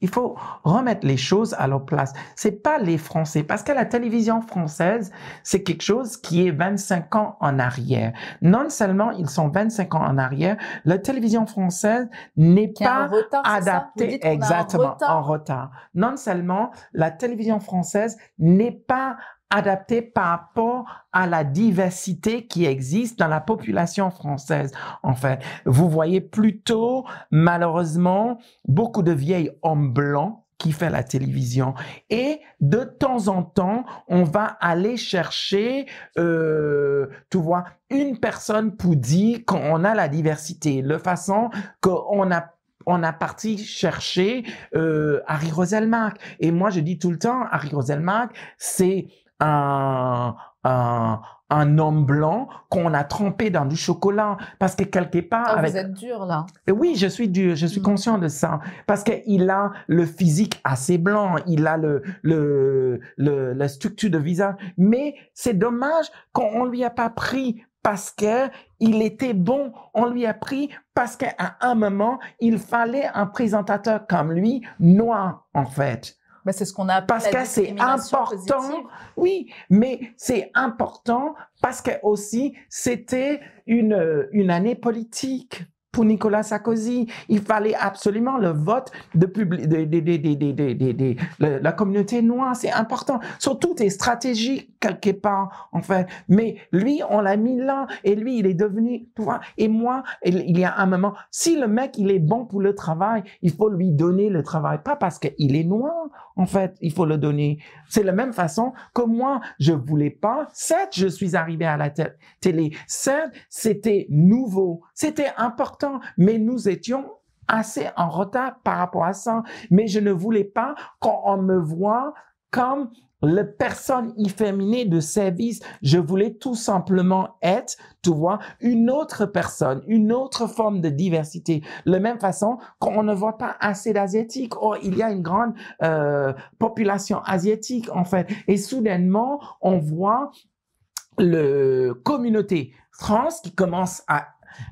il faut remettre les choses à leur place. C'est pas les Français, parce que la télévision française, c'est quelque chose qui est 25 ans en arrière. Non seulement ils sont 25 ans en arrière, la télévision française n'est pas adaptée exactement en retard. Non seulement la télévision française n'est pas adapté par rapport à la diversité qui existe dans la population française. En fait, vous voyez plutôt, malheureusement, beaucoup de vieilles hommes blancs qui fait la télévision. Et de temps en temps, on va aller chercher, euh, tu vois, une personne pour dire qu'on a la diversité, de façon qu'on a on a parti chercher euh, Harry Roselmack. Et moi, je dis tout le temps, Harry Roselmack, c'est un, un, un homme blanc qu'on a trempé dans du chocolat. Parce que quelque part ah, vous êtes dur là. Oui je suis dur je suis mm. conscient de ça. Parce qu'il a le physique assez blanc il a le le, le la structure de visage. Mais c'est dommage qu'on lui a pas pris parce que il était bon, on lui a pris parce qu'à un moment, il fallait un présentateur comme lui, noir en fait. Ben, c'est ce qu'on a parce que c'est important. Oui, mais c'est important parce que aussi c'était une une année politique pour Nicolas Sarkozy. Il fallait absolument le vote de, la communauté noire. C'est important. Surtout des stratégies quelque part, en fait. Mais lui, on l'a mis là et lui, il est devenu, toi et moi, il y a un moment, si le mec, il est bon pour le travail, il faut lui donner le travail. Pas parce qu'il est noir, en fait, il faut le donner. C'est la même façon que moi, je voulais pas. Certes, je suis arrivé à la télé. Certes, c'était nouveau. C'était important mais nous étions assez en retard par rapport à ça. Mais je ne voulais pas qu'on me voit comme la personne efféminée de service. Je voulais tout simplement être, tu vois, une autre personne, une autre forme de diversité. De la même façon qu'on ne voit pas assez d'asiatiques. Or, il y a une grande euh, population asiatique, en fait. Et soudainement, on voit le communauté trans qui commence à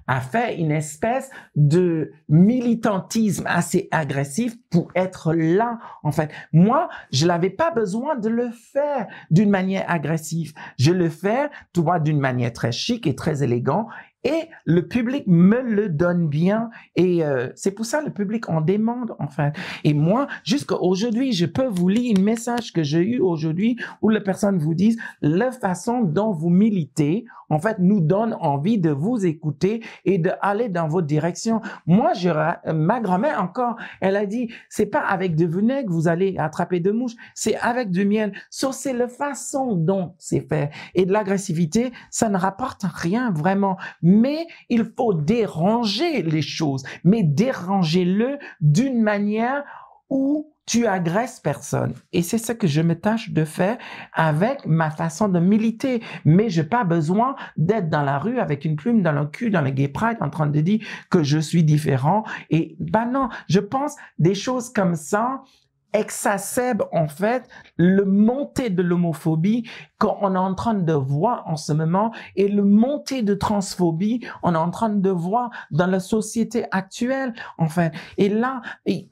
a fait une espèce de militantisme assez agressif pour être là, en fait. Moi, je n'avais pas besoin de le faire d'une manière agressive. Je le fais, tu vois, d'une manière très chic et très élégant et le public me le donne bien et euh, c'est pour ça le public en demande en fait. Et moi, jusqu'à aujourd'hui, je peux vous lire un message que j'ai eu aujourd'hui où les personnes vous disent la façon dont vous militez en fait nous donne envie de vous écouter et d'aller dans votre direction. Moi, je, ma grand-mère encore, elle a dit c'est pas avec de vinaigre que vous allez attraper de mouches, c'est avec du miel. So, c'est la façon dont c'est fait et de l'agressivité, ça ne rapporte rien vraiment il faut déranger les choses, mais déranger-le d'une manière où tu agresses personne. Et c'est ce que je me tâche de faire avec ma façon de militer. Mais j'ai pas besoin d'être dans la rue avec une plume dans le cul, dans le gay pride, en train de dire que je suis différent. Et bah non, je pense des choses comme ça exacerbe en fait le montée de l'homophobie qu'on est en train de voir en ce moment et le montée de transphobie on est en train de voir dans la société actuelle en fait. Et là,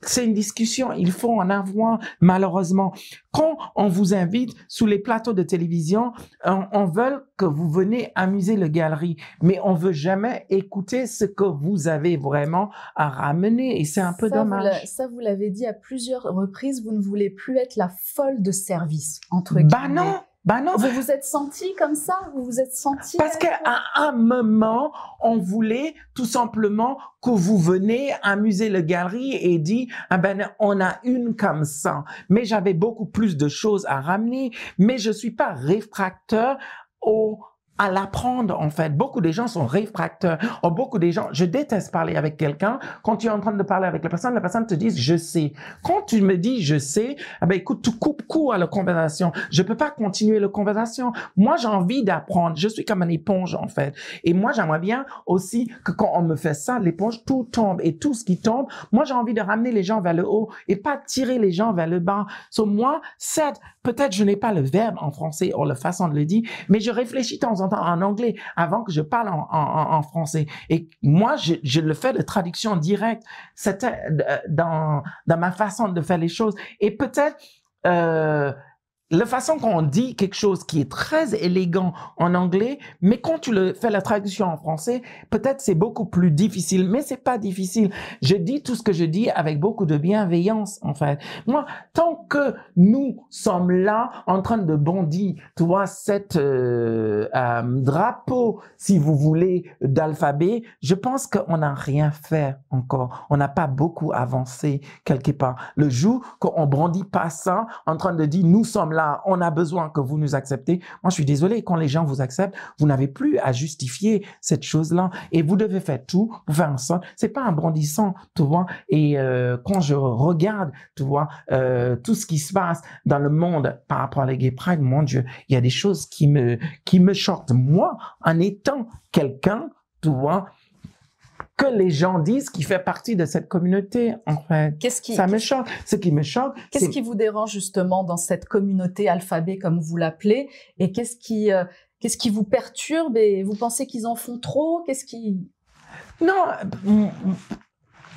c'est une discussion, il faut en avoir malheureusement. Quand on vous invite sous les plateaux de télévision, on, on veut que vous venez amuser le galerie, mais on veut jamais écouter ce que vous avez vraiment à ramener et c'est un peu dommage. ça, vous l'avez dit à plusieurs reprises, vous ne voulez plus être la folle de service, entre guillemets. Bah non! Bah non. Vous vous êtes senti comme ça? Vous vous êtes senti Parce qu'à un moment, on voulait tout simplement que vous venez amuser le galerie et dit ah ben on a une comme ça. Mais j'avais beaucoup plus de choses à ramener. Mais je suis pas réfracteur au à l'apprendre en fait. Beaucoup de gens sont réfracteurs. Ou beaucoup de gens, je déteste parler avec quelqu'un. Quand tu es en train de parler avec la personne, la personne te dit je sais. Quand tu me dis je sais, eh ben écoute, tu coupes court à la conversation. Je peux pas continuer la conversation. Moi, j'ai envie d'apprendre. Je suis comme une éponge en fait. Et moi, j'aimerais bien aussi que quand on me fait ça, l'éponge tout tombe et tout ce qui tombe, moi j'ai envie de ramener les gens vers le haut et pas tirer les gens vers le bas. So moi, certes, peut-être je n'ai pas le verbe en français ou la façon de le dire, mais je réfléchis de temps en en anglais avant que je parle en, français. Et moi, je, le fais de traduction directe. C'était euh, dans, dans ma façon de faire les choses. Et peut-être... Euh, la façon qu'on dit quelque chose qui est très élégant en anglais, mais quand tu fais la traduction en français, peut-être c'est beaucoup plus difficile, mais c'est pas difficile. Je dis tout ce que je dis avec beaucoup de bienveillance, en fait. Moi, tant que nous sommes là en train de bondir, tu vois, cette euh, euh, drapeau, si vous voulez, d'alphabet, je pense qu'on n'a rien fait encore. On n'a pas beaucoup avancé quelque part. Le jour qu'on brandit pas ça, en train de dire nous sommes là on a besoin que vous nous acceptez. Moi, je suis désolé, quand les gens vous acceptent, vous n'avez plus à justifier cette chose-là. Et vous devez faire tout pour faire un son. C'est pas un brandissant, tu vois. Et euh, quand je regarde, tu vois, euh, tout ce qui se passe dans le monde par rapport à la Gay Pride, mon Dieu, il y a des choses qui me, qui me. Moi, en étant quelqu'un, tu vois, que les gens disent qui fait partie de cette communauté, en fait. Qu'est-ce qui, ça me choque. Ce qui me choque. Qu'est-ce qui vous dérange justement dans cette communauté alphabet, comme vous l'appelez, et qu'est-ce qui, euh, qu'est-ce qui vous perturbe? Et vous pensez qu'ils en font trop? Qu'est-ce qui Non,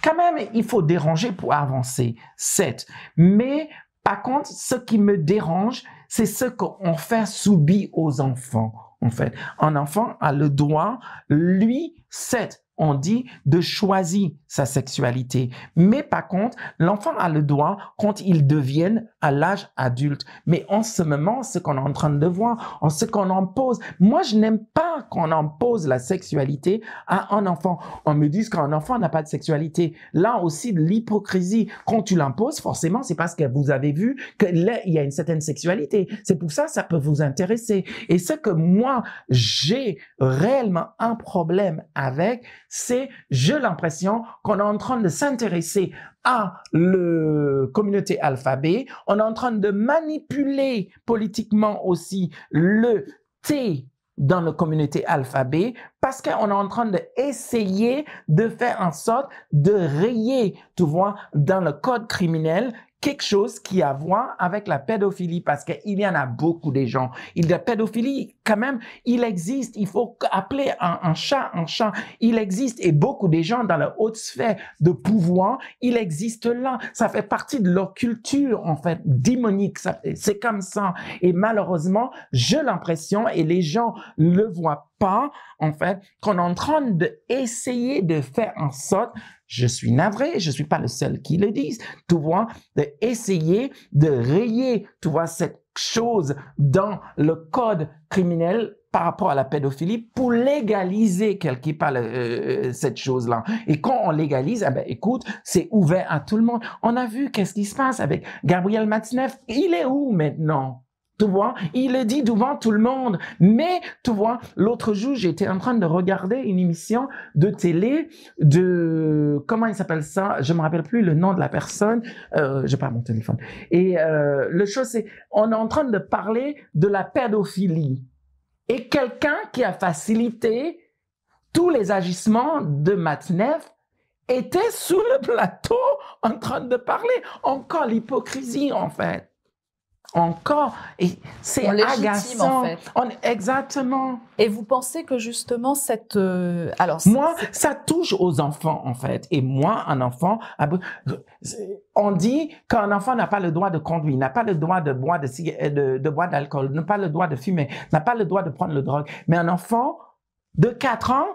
quand même, il faut déranger pour avancer, certes. Mais par contre, ce qui me dérange, c'est ce qu'on fait subir aux enfants. En fait, un enfant a le droit, lui, certes, on dit de choisir sa sexualité. Mais par contre, l'enfant a le droit quand il devienne à l'âge adulte. Mais en ce moment, ce qu'on est en train de voir, en ce qu'on impose, moi, je n'aime pas qu'on impose la sexualité à un enfant. On me dit qu'un enfant n'a pas de sexualité. Là aussi, de l'hypocrisie. Quand tu l'imposes, forcément, c'est parce que vous avez vu qu'il y a une certaine sexualité. C'est pour ça, ça peut vous intéresser. Et ce que moi, j'ai réellement un problème avec, c'est, j'ai l'impression qu'on est en train de s'intéresser à la communauté alphabet, on est en train de manipuler politiquement aussi le T dans la communauté alphabet parce qu'on est en train d'essayer de faire en sorte de rayer, tu vois, dans le code criminel quelque chose qui a à voir avec la pédophilie parce qu'il y en a beaucoup des gens. Il, la pédophilie, quand même, il existe. Il faut appeler un, chat un chat. Il existe et beaucoup des gens dans la haute sphère de pouvoir, il existe là. Ça fait partie de leur culture, en fait, démonique. C'est comme ça. Et malheureusement, j'ai l'impression, et les gens le voient en fait, qu'on est en train d'essayer de faire en sorte je suis navré, je suis pas le seul qui le dise, tu vois, d'essayer de rayer, tu vois, cette chose dans le code criminel par rapport à la pédophilie pour légaliser quelque part euh, cette chose-là. Et quand on légalise, eh écoute, c'est ouvert à tout le monde. On a vu qu'est-ce qui se passe avec Gabriel Matineff. Il est où maintenant? Tu vois, il le dit devant tout le monde. Mais, tu vois, l'autre jour, j'étais en train de regarder une émission de télé de, comment il s'appelle ça? Je me rappelle plus le nom de la personne. Euh, j'ai pas mon téléphone. Et, euh, le chose, c'est, on est en train de parler de la pédophilie. Et quelqu'un qui a facilité tous les agissements de Matneff était sous le plateau en train de parler. Encore l'hypocrisie, en fait encore. Et c'est agaçant. en fait. exactement. Et vous pensez que justement cette euh, alors moi ça touche aux enfants en fait. Et moi un enfant on dit qu'un enfant n'a pas le droit de conduire, n'a pas le droit de boire de de, de boire d'alcool, n'a pas le droit de fumer, n'a pas le droit de prendre le drogue. Mais un enfant de 4 ans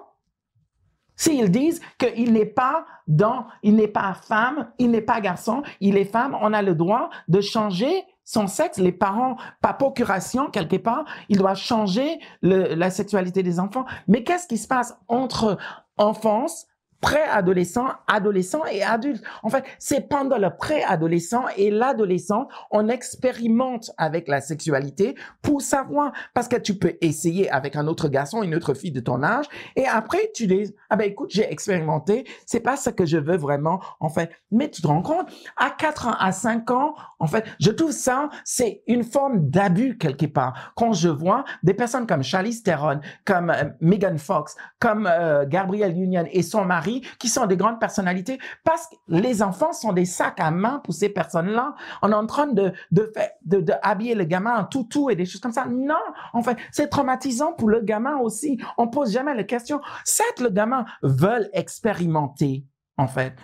S'ils disent qu'il n'est pas dans, il n'est pas femme, il n'est pas garçon, il est femme, on a le droit de changer son sexe, les parents, par procuration, quelque part, ils doivent changer la sexualité des enfants. Mais qu'est-ce qui se passe entre enfance, préadolescent, adolescent et adulte. En fait, c'est pendant le préadolescent et l'adolescent, on expérimente avec la sexualité pour savoir, parce que tu peux essayer avec un autre garçon, une autre fille de ton âge, et après tu dis, ah ben écoute, j'ai expérimenté, c'est pas ce que je veux vraiment, en fait. Mais tu te rends compte, à 4 ans, à 5 ans, en fait, je trouve ça, c'est une forme d'abus quelque part. Quand je vois des personnes comme Charlize Theron, comme euh, Megan Fox, comme euh, Gabrielle Union et son mari, qui sont des grandes personnalités, parce que les enfants sont des sacs à main pour ces personnes-là. On est en train de, de, de habiller le gamin en toutou et des choses comme ça. Non, en fait, c'est traumatisant pour le gamin aussi. On pose jamais la question. Certes, le gamin veut expérimenter, en fait.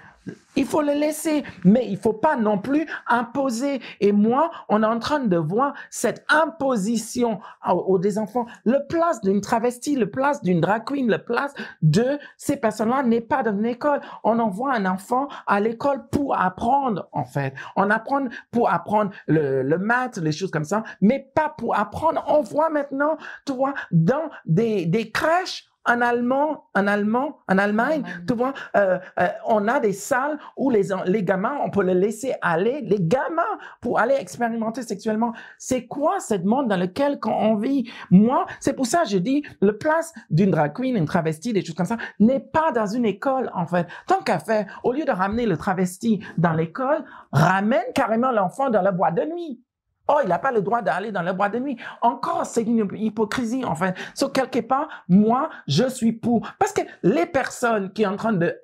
Il faut le laisser, mais il faut pas non plus imposer. Et moi, on est en train de voir cette imposition aux, des enfants. Le place d'une travestie, le place d'une drag queen, le place de ces personnes-là n'est pas dans une école. On envoie un enfant à l'école pour apprendre, en fait. On apprend pour apprendre le, le maths, les choses comme ça, mais pas pour apprendre. On voit maintenant, tu vois, dans des, des crèches, en allemand, en allemand, en Allemagne, tu vois, euh, euh, on a des salles où les, les gamins, on peut les laisser aller, les gamins, pour aller expérimenter sexuellement. C'est quoi ce monde dans lequel on vit? Moi, c'est pour ça que je dis, le place d'une drag queen, une travestie, des choses comme ça, n'est pas dans une école, en fait. Tant qu'à faire, au lieu de ramener le travesti dans l'école, ramène carrément l'enfant dans la boîte de nuit. Oh, il n'a pas le droit d'aller dans le bois de nuit. Encore, c'est une hypocrisie, en fait. So, quelque part, moi, je suis pour. Parce que les personnes qui sont en train de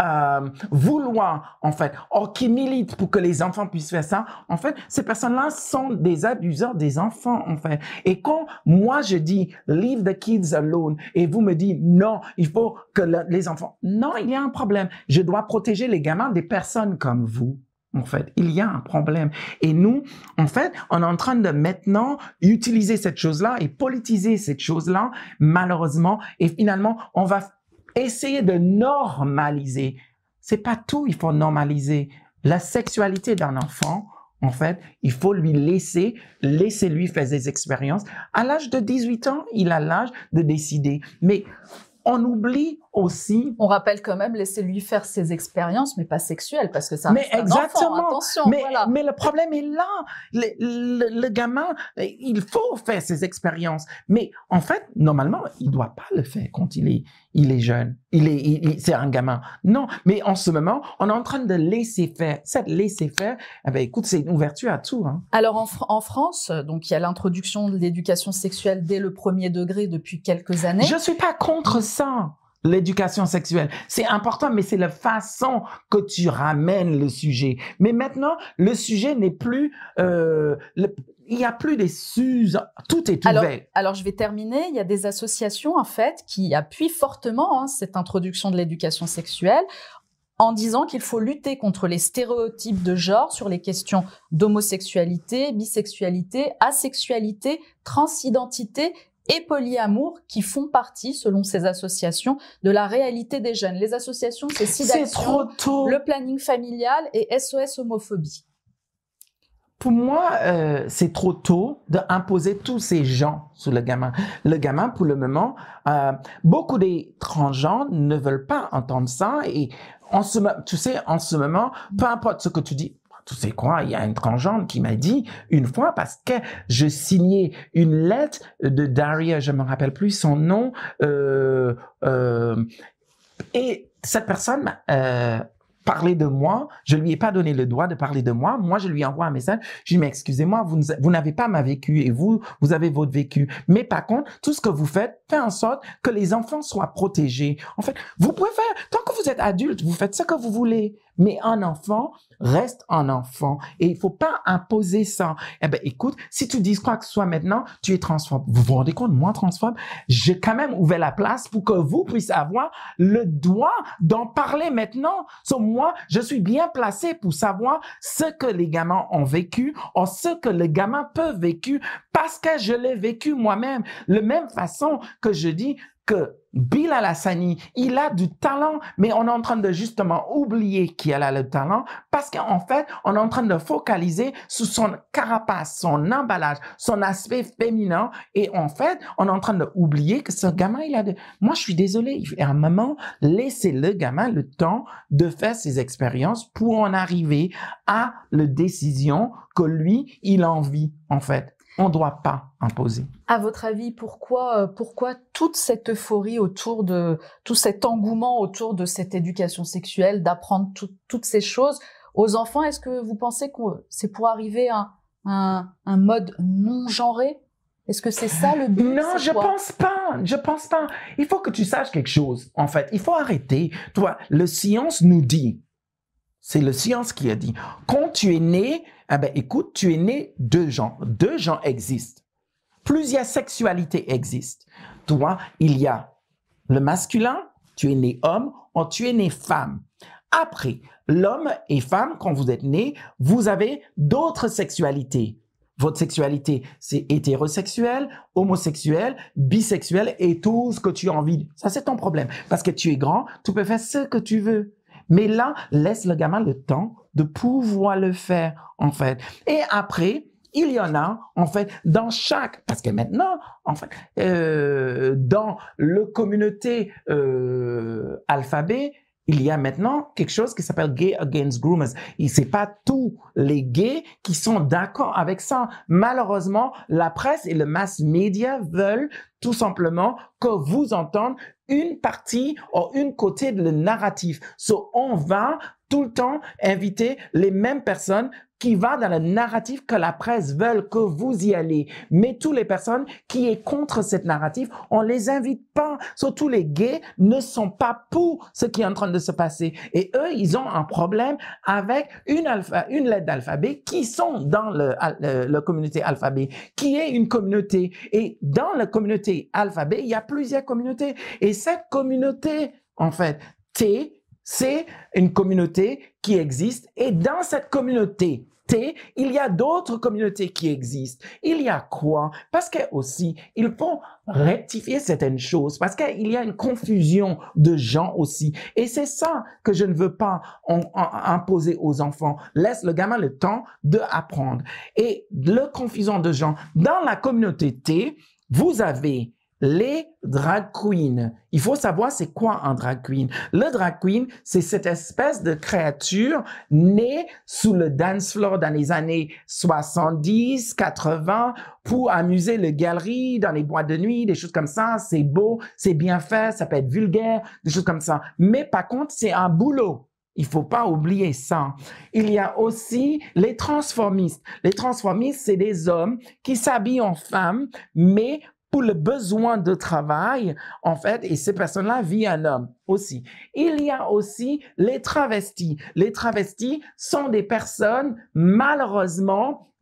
euh, vouloir, en fait, or qui militent pour que les enfants puissent faire ça, en fait, ces personnes-là sont des abuseurs des enfants, en fait. Et quand moi je dis leave the kids alone et vous me dites non, il faut que les enfants, non, il y a un problème. Je dois protéger les gamins des personnes comme vous. En fait, il y a un problème. Et nous, en fait, on est en train de maintenant utiliser cette chose-là et politiser cette chose-là, malheureusement. Et finalement, on va essayer de normaliser. C'est pas tout, il faut normaliser. La sexualité d'un enfant, en fait, il faut lui laisser, laisser lui faire des expériences. À l'âge de 18 ans, il a l'âge de décider. Mais on oublie aussi. On rappelle quand même, laisser lui faire ses expériences, mais pas sexuelles, parce que ça mais exactement. Enfant, attention. Mais, mais le problème est là. Le, gamin, il faut faire ses expériences. Mais en fait, normalement, il doit pas le faire quand il est, il est jeune, il est, c'est un gamin. Non, mais en ce moment, on est en train de laisser faire. Cette laisser faire, eh ben, écoute, c'est une ouverture à tout. Hein. Alors en, en, France, donc il y a l'introduction de l'éducation sexuelle dès le premier degré depuis quelques années. Je suis pas contre ça l'éducation sexuelle. C'est important, mais c'est la façon que tu ramènes le sujet. Mais maintenant, le sujet n'est plus... Euh, il n'y a plus des suses, tout est ouvert. Alors, je vais terminer. Il y a des associations, en fait, qui appuient fortement hein, cette introduction de l'éducation sexuelle en disant qu'il faut lutter contre les stéréotypes de genre sur les questions d'homosexualité, bisexualité, asexualité, transidentité et polyamour qui font partie, selon ces associations, de la réalité des jeunes. Les associations, c'est SIDAction, le planning familial et SOS homophobie. Pour moi, euh, c'est trop tôt d'imposer tous ces gens sur le gamin. Le gamin, pour le moment, euh, beaucoup des transgenres ne veulent pas entendre ça et en ce, tu sais, en ce moment, peu importe ce que tu dis, tu sais quoi, il y a une transgenre qui m'a dit une fois parce que je signais une lettre de Daria, je me rappelle plus son nom, euh, euh, et cette personne euh, parler de moi, je lui ai pas donné le droit de parler de moi. Moi, je lui envoie un message. Je lui dis, mais excusez-moi, vous, n'avez pas ma vécu et vous, vous avez votre vécu. Mais par contre, tout ce que vous faites, fait en sorte que les enfants soient protégés. En fait, vous pouvez faire, tant que vous êtes adulte, vous faites ce que vous voulez. Mais un enfant reste un enfant et il faut pas imposer ça. Eh ben, écoute, si tu dis quoi que ce soit maintenant, tu es transphobe. Vous vous rendez compte, moi, transphobe, j'ai quand même ouvert la place pour que vous puissiez avoir le droit d'en parler maintenant. So, moi, je suis bien placé pour savoir ce que les gamins ont vécu ou ce que les gamins peuvent vécu parce que je l'ai vécu moi-même. De même façon que je dis, que Bill Alassani, il a du talent, mais on est en train de justement oublier qu'il a le talent parce qu'en fait, on est en train de focaliser sur son carapace, son emballage, son aspect féminin et en fait, on est en train de oublier que ce gamin, il a de... Moi, je suis désolé, à un moment, laissez le gamin le temps de faire ses expériences pour en arriver à la décision que lui, il a envie, en fait on ne doit pas imposer. À votre avis, pourquoi, euh, pourquoi toute cette euphorie autour de, tout cet engouement autour de cette éducation sexuelle, d'apprendre toutes ces choses aux enfants? Est-ce que vous pensez que c'est pour arriver à un, un, mode non genré est-ce que c'est ça le but? Non, je pense pas. Je pense pas. Il faut que tu saches quelque chose. En fait, il faut arrêter. Toi, le science nous dit. C'est le science qui a dit. Quand tu es né, ah ben, écoute, tu es né deux gens. Deux gens existent. Plusieurs sexualités existent. Toi, il y a le masculin, tu es né homme, ou tu es né femme. Après, l'homme et femme, quand vous êtes né, vous avez d'autres sexualités. Votre sexualité, c'est hétérosexuel, homosexuel, bisexuel et tout ce que tu as envie. Ça, c'est ton problème. Parce que tu es grand, tu peux faire ce que tu veux. Mais là, laisse le gamin le temps de pouvoir le faire, en fait. Et après, il y en a, en fait, dans chaque, parce que maintenant, en fait, euh, dans le communauté euh, alphabet, il y a maintenant quelque chose qui s'appelle Gay Against Groomers. Et c'est pas tous les gays qui sont d'accord avec ça. Malheureusement, la presse et le mass media veulent tout simplement que vous entendez une partie ou une côté de le narratif. So, on va tout le temps inviter les mêmes personnes qui va dans le narratif que la presse veut que vous y allez. Mais toutes les personnes qui est contre cette narratif, on les invite pas. Surtout les gays ne sont pas pour ce qui est en train de se passer. Et eux, ils ont un problème avec une, lettre d'alphabet qui sont dans le, le, communauté alphabet, qui est une communauté. Et dans la communauté alphabet, il y a plusieurs communautés. Et cette communauté, en fait, T, c'est une communauté qui existe et dans cette communauté T, il y a d'autres communautés qui existent. Il y a quoi? Parce que aussi, il faut rectifier certaines choses parce qu'il y a une confusion de gens aussi. Et c'est ça que je ne veux pas imposer aux enfants. Laisse le gamin le temps de. Et le confusion de gens dans la communauté T, vous avez les drag queens. Il faut savoir c'est quoi un drag queen. Le drag queen, c'est cette espèce de créature née sous le dance floor dans les années 70, 80 pour amuser les galeries dans les boîtes de nuit, des choses comme ça. C'est beau, c'est bien fait, ça peut être vulgaire, des choses comme ça. Mais par contre, c'est un boulot. Il faut pas oublier ça. Il y a aussi les transformistes. Les transformistes, c'est des hommes qui s'habillent en femmes, mais pour le besoin de travail, en fait, et ces personnes-là vivent un homme aussi. Il y a aussi les travestis. Les travestis sont des personnes, malheureusement,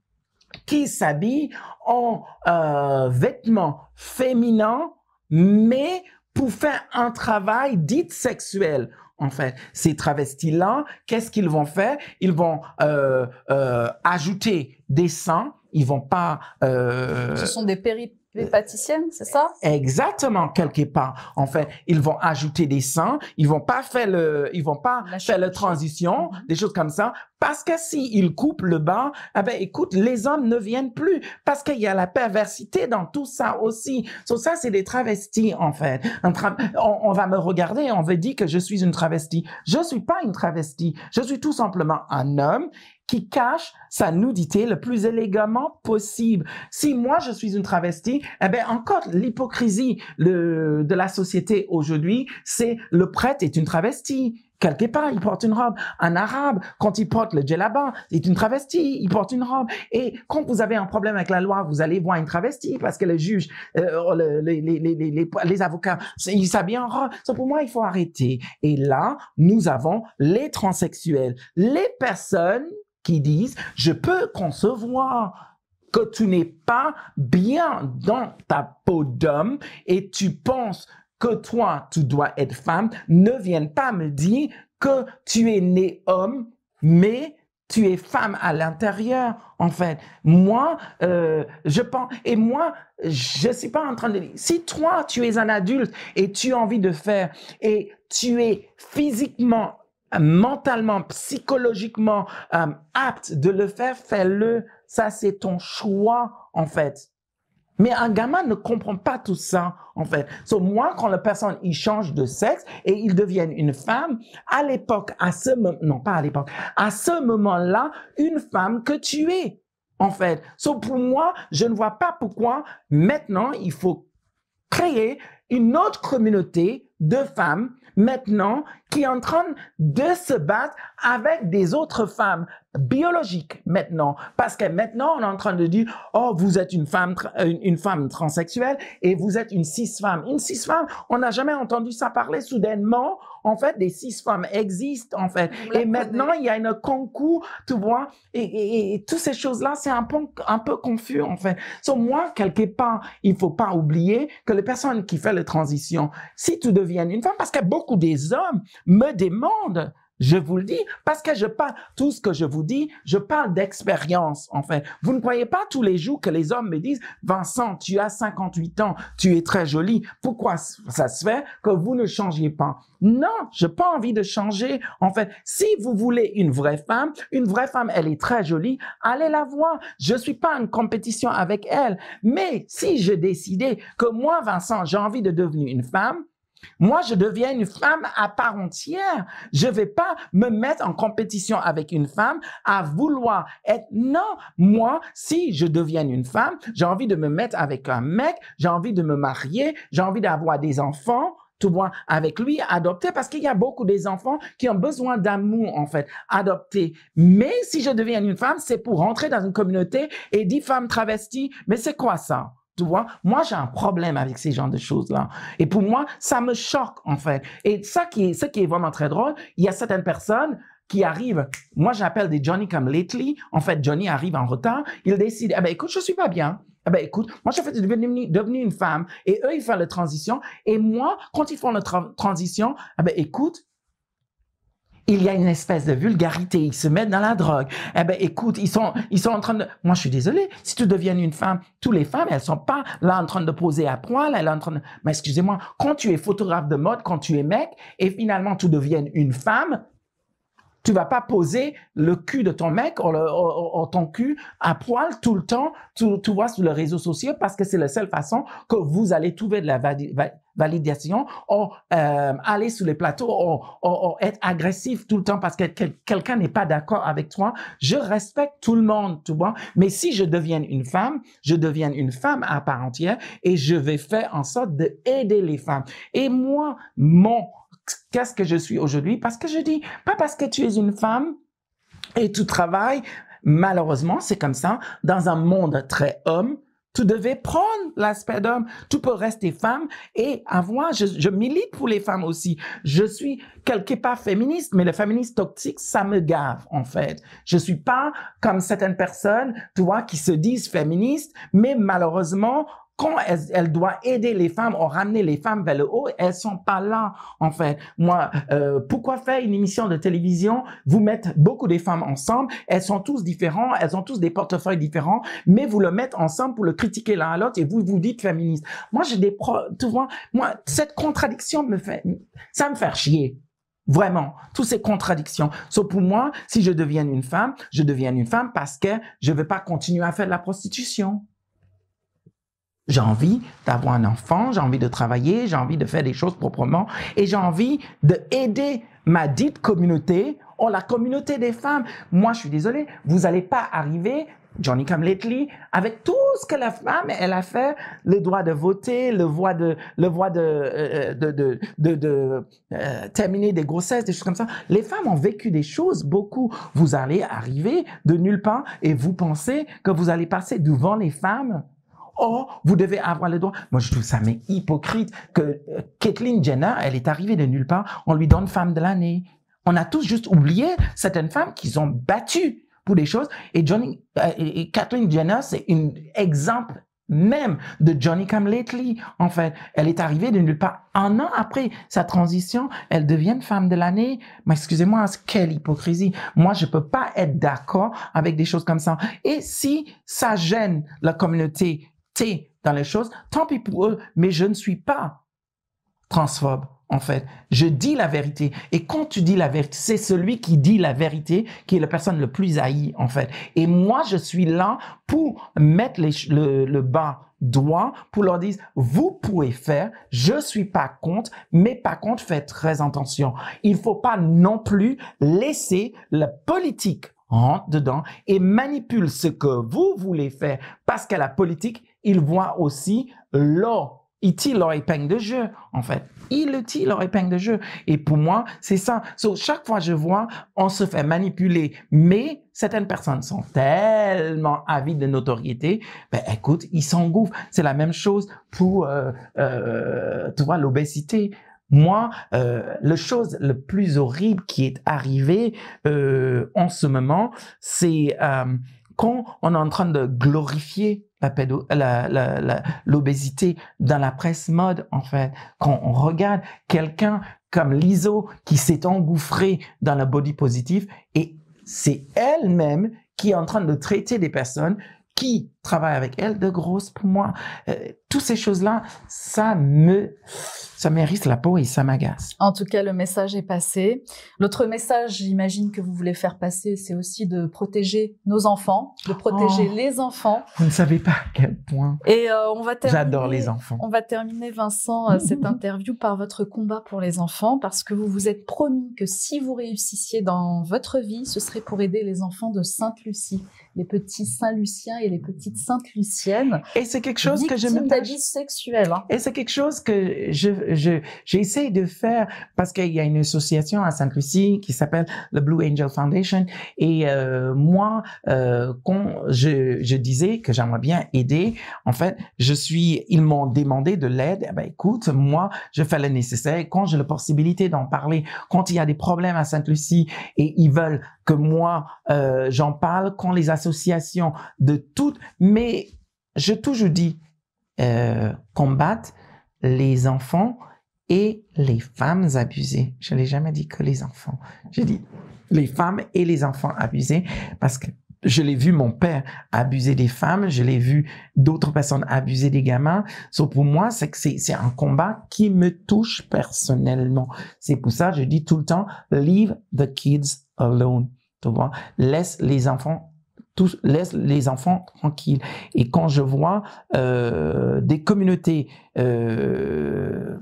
qui s'habillent en euh, vêtements féminins, mais pour faire un travail dit sexuel en fait. Ces travestis-là, qu'est-ce qu'ils vont faire? Ils vont euh, euh, ajouter des seins. Ils vont pas. Ce sont des péri pâtissiennes, c'est ça? Exactement, quelque part. En fait, ils vont ajouter des seins, ils vont pas faire le, ils vont pas faire la transition, mhm. des choses comme ça, parce que si ils coupent le bas, eh ben écoute, les hommes ne viennent plus parce qu'il y a la perversité dans tout ça aussi. So, ça, c'est des travestis en fait. on, on, va me regarder, on va dire que je suis une travestie. Je suis pas une travestie. Je suis tout simplement un homme qui cache sa nudité le plus élégamment possible. Si moi je suis une travestie, eh ben encore l'hypocrisie de la société aujourd'hui, c'est le prêtre est une travestie. Quelque part, il porte une robe. Un arabe, quand il porte le djellaba, c'est une travestie, il porte une robe. Et quand vous avez un problème avec la loi, vous allez voir une travestie parce que le juge, euh, les, les, les, les, avocats, ils s'habillent en robe. So, pour moi, il faut arrêter. Et là, nous avons les transsexuels, les personnes qui disent, je peux concevoir que tu n'es pas bien dans ta peau d'homme et tu penses que toi, tu dois être femme, ne viennent pas me dire que tu es né homme, mais tu es femme à l'intérieur, en fait. Moi, euh, je pense, et moi, je suis pas en train de dire, si toi, tu es un adulte et tu as envie de faire, et tu es physiquement mentalement, psychologiquement euh, apte de le faire, fais-le. Ça, c'est ton choix, en fait. Mais un gamin ne comprend pas tout ça, en fait. So, moi, quand la personne, il change de sexe et il devient une femme, à l'époque, à ce moment, non, pas à l'époque, à ce moment-là, une femme que tu es, en fait. So, pour moi, je ne vois pas pourquoi maintenant, il faut créer une autre communauté de femmes maintenant qui est en train de se battre avec des autres femmes biologiques maintenant. Parce que maintenant, on est en train de dire, oh, vous êtes une femme, une, femme transsexuelle et vous êtes une cis-femme. Une cis-femme, on n'a jamais entendu ça parler soudainement. En fait, des cis-femmes existent, en fait. Et maintenant, il y a un concours, tu vois, et, et, toutes ces choses-là, c'est un peu, un peu confus, en fait. So, moi, quelque part, il faut pas oublier que les personnes qui font la transition, si tu deviens une femme, parce que beaucoup des hommes me demandent je vous le dis parce que je parle, tout ce que je vous dis, je parle d'expérience, en fait. Vous ne croyez pas tous les jours que les hommes me disent, Vincent, tu as 58 ans, tu es très jolie. Pourquoi ça se fait que vous ne changiez pas? Non, je n'ai pas envie de changer. En fait, si vous voulez une vraie femme, une vraie femme, elle est très jolie, allez la voir. Je suis pas en compétition avec elle. Mais si je décidais que moi, Vincent, j'ai envie de devenir une femme, moi, je deviens une femme à part entière. Je vais pas me mettre en compétition avec une femme à vouloir être. Non, moi, si je deviens une femme, j'ai envie de me mettre avec un mec, j'ai envie de me marier, j'ai envie d'avoir des enfants tu vois, avec lui, adopter, parce qu'il y a beaucoup des enfants qui ont besoin d'amour, en fait, adopter. Mais si je deviens une femme, c'est pour rentrer dans une communauté et dire femme travestie. Mais c'est quoi ça? Tu vois, moi j'ai un problème avec ces genres de choses-là. Et pour moi, ça me choque en fait. Et ça qui est, ce qui est vraiment très drôle, il y a certaines personnes qui arrivent. Moi, j'appelle des Johnny comme lately. En fait, Johnny arrive en retard. Il décide, eh ben écoute, je suis pas bien. Eh ben écoute, moi je fais devenir, devenir une femme. Et eux, ils font la transition. Et moi, quand ils font la transition, eh ben écoute, il y a une espèce de vulgarité, ils se mettent dans la drogue. Eh ben, écoute, ils sont, ils sont en train de, moi, je suis désolé, si tu deviens une femme, toutes les femmes, elles sont pas là en train de poser à poil, elles sont en train de, mais excusez-moi, quand tu es photographe de mode, quand tu es mec, et finalement tu deviens une femme, Tu vas pas poser le cul de ton mec ou, ton cul à poil tout le temps, tu, tu vois, sur les réseaux sociaux parce que c'est la seule façon que vous allez trouver de la validation ou euh, aller sur les plateaux ou, être agressif tout le temps parce que quelqu'un n'est pas d'accord avec toi. Je respecte tout le monde, tu vois. Mais si je deviens une femme, je deviens une femme à part entière et je vais faire en sorte d'aider les femmes. Et moi, mon qu'est-ce que je suis aujourd'hui? Parce que je dis, pas parce que tu es une femme et tu travailles, malheureusement, c'est comme ça, dans un monde très homme, tu devais prendre l'aspect d'homme. Tu peux rester femme et avoir, je, je, milite pour les femmes aussi. Je suis quelque part féministe, mais le féministe toxique, ça me gave, en fait. Je suis pas comme certaines personnes, tu vois, qui se disent féministes, mais malheureusement, quand elle, elle, doit aider les femmes ou ramener les femmes vers le haut, elles sont pas là, en fait. Moi, euh, pourquoi faire une émission de télévision, vous mettre beaucoup de femmes ensemble, elles sont tous différentes, elles ont tous des portefeuilles différents, mais vous le mettez ensemble pour le critiquer l'un à l'autre et vous vous dites féministe. Moi, j'ai des pro, tu vois, moi, cette contradiction me fait, ça me fait chier. Vraiment, toutes ces contradictions. Sauf pour moi, si je deviens une femme, je deviens une femme parce que je veux pas continuer à faire de la prostitution. J'ai envie d'avoir un enfant, j'ai envie de travailler, j'ai envie de faire des choses proprement et j'ai envie d'aider ma dite communauté ou la communauté des femmes. Moi, je suis désolé, vous n'allez pas arriver Johnny Come Lately, avec tout ce que la femme, elle a fait, le droit de voter, le droit de, le droit de, euh, de, de, de, de euh, terminer des grossesses, des choses comme ça. Les femmes ont vécu des choses beaucoup. Vous allez arriver de nulle part et vous pensez que vous allez passer devant les femmes Oh, vous devez avoir le droit. Moi, je trouve ça mais hypocrite que euh, Kathleen Jenner, elle est arrivée de nulle part, on lui donne femme de l'année. On a tous juste oublié certaines femmes qui sont battues pour des choses. Et Johnny, euh, et Kathleen Jenner, c'est un exemple même de Johnny Come Lately. En fait, elle est arrivée de nulle part. Un an après sa transition, elle devient femme de l'année. Mais excusez-moi, quelle hypocrisie. Moi, je peux pas être d'accord avec des choses comme ça. Et si ça gêne la communauté dans les choses, tant pis pour eux, mais je ne suis pas transphobe, en fait. Je dis la vérité. Et quand tu dis la vérité, c'est celui qui dit la vérité qui est la personne le plus haïe, en fait. Et moi, je suis là pour mettre le, bas droit, pour leur dire, vous pouvez faire, je suis pas contre, mais par contre, faites très attention. Il faut pas non plus laisser la politique rentre dedans et manipule ce que vous voulez faire parce que la politique il voit aussi leur, il tire leur épingle de jeu, en fait? Il tire leur épingle de jeu? Et pour moi, c'est ça. Chaque fois que je vois, on se fait manipuler. Mais certaines personnes sont tellement avides de notoriété, ben écoute, ils s'engouffrent. C'est la même chose pour, euh, euh, tu vois, l'obésité. Moi, euh, le chose le plus horrible qui est arrivé euh, en ce moment, c'est quand on est en train de glorifier la l'obésité dans la presse mode, en fait, quand on regarde quelqu'un comme Liso qui s'est engouffré dans la body positive et c'est elle-même qui est en train de traiter des personnes qui travaillent avec elle de grosses pour moi. Euh, toutes ces choses-là, ça me ça mérite la peau et ça m'agace. En tout cas, le message est passé. L'autre message, j'imagine que vous voulez faire passer, c'est aussi de protéger nos enfants, de protéger oh. les enfants. Vous ne savez pas à quel point. Et euh, on va terminer. J'adore les enfants. On va terminer, Vincent, euh, cette interview par votre combat pour les enfants, parce que vous vous êtes promis que si vous réussissiez dans votre vie, ce serait pour aider les enfants de Sainte-Lucie, les petits Saint-Luciens et les petites Sainte-Luciennes. Et c'est quelque chose que je me sexuelle. Hein. Et c'est quelque chose que je je, j'essaie de faire parce qu'il y a une association à Sainte-Lucie qui s'appelle le Blue Angel Foundation et euh, moi euh, quand je, je disais que j'aimerais bien aider en fait je suis ils m'ont demandé de l'aide eh ben écoute moi je fais le nécessaire quand j'ai la possibilité d'en parler quand il y a des problèmes à Sainte-Lucie et ils veulent que moi euh, j'en parle quand les associations de toutes mais je toujours dis euh, combattre les enfants et les femmes abusées. Je l'ai jamais dit que les enfants. J'ai dit les femmes et les enfants abusés parce que je l'ai vu mon père abuser des femmes, je l'ai vu d'autres personnes abuser des gamins. So pour moi, c'est que c'est un combat qui me touche personnellement. C'est pour ça que je dis tout le temps leave the kids alone. Tu laisse les enfants tous, laisse les enfants tranquilles. Et quand je vois euh, des communautés euh,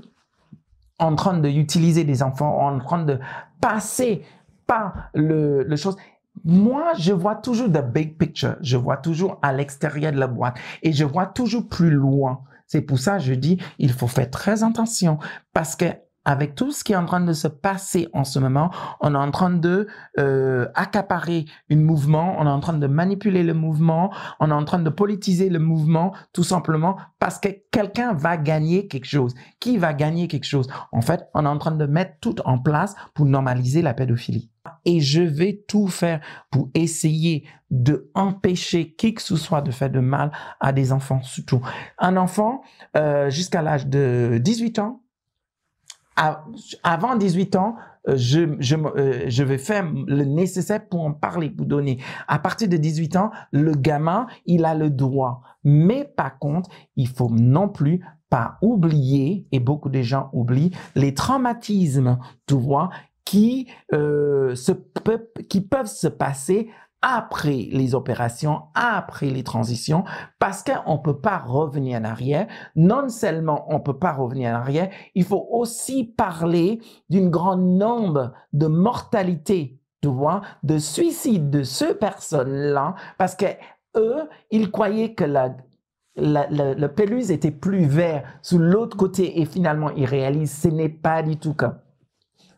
en train d'utiliser des enfants, en train de passer par le, le chose, moi, je vois toujours the big picture. Je vois toujours à l'extérieur de la boîte et je vois toujours plus loin. C'est pour ça que je dis, il faut faire très attention parce que avec tout ce qui est en train de se passer en ce moment, on est en train de euh, accaparer un mouvement, on est en train de manipuler le mouvement, on est en train de politiser le mouvement, tout simplement parce que quelqu'un va gagner quelque chose. Qui va gagner quelque chose? En fait, on est en train de mettre tout en place pour normaliser la pédophilie. Et je vais tout faire pour essayer de empêcher qui que ce soit de faire de mal à des enfants, surtout. Un enfant, euh, jusqu'à l'âge de 18 ans, avant 18 ans, euh, je, je, euh, je vais faire le nécessaire pour en parler, pour donner. À partir de 18 ans, le gamin, il a le droit. Mais par contre, il faut non plus pas oublier, et beaucoup de gens oublient, les traumatismes, tu vois, qui, euh, se qui peuvent se passer après les opérations, après les transitions, parce qu'on ne peut pas revenir en arrière. Non seulement on ne peut pas revenir en arrière, il faut aussi parler d'une grande nombre de mortalité, tu vois, de suicide de ces personnes-là, parce que eux, ils croyaient que la, la, pelouse était plus vert sous l'autre côté et finalement ils réalisent ce n'est pas du tout comme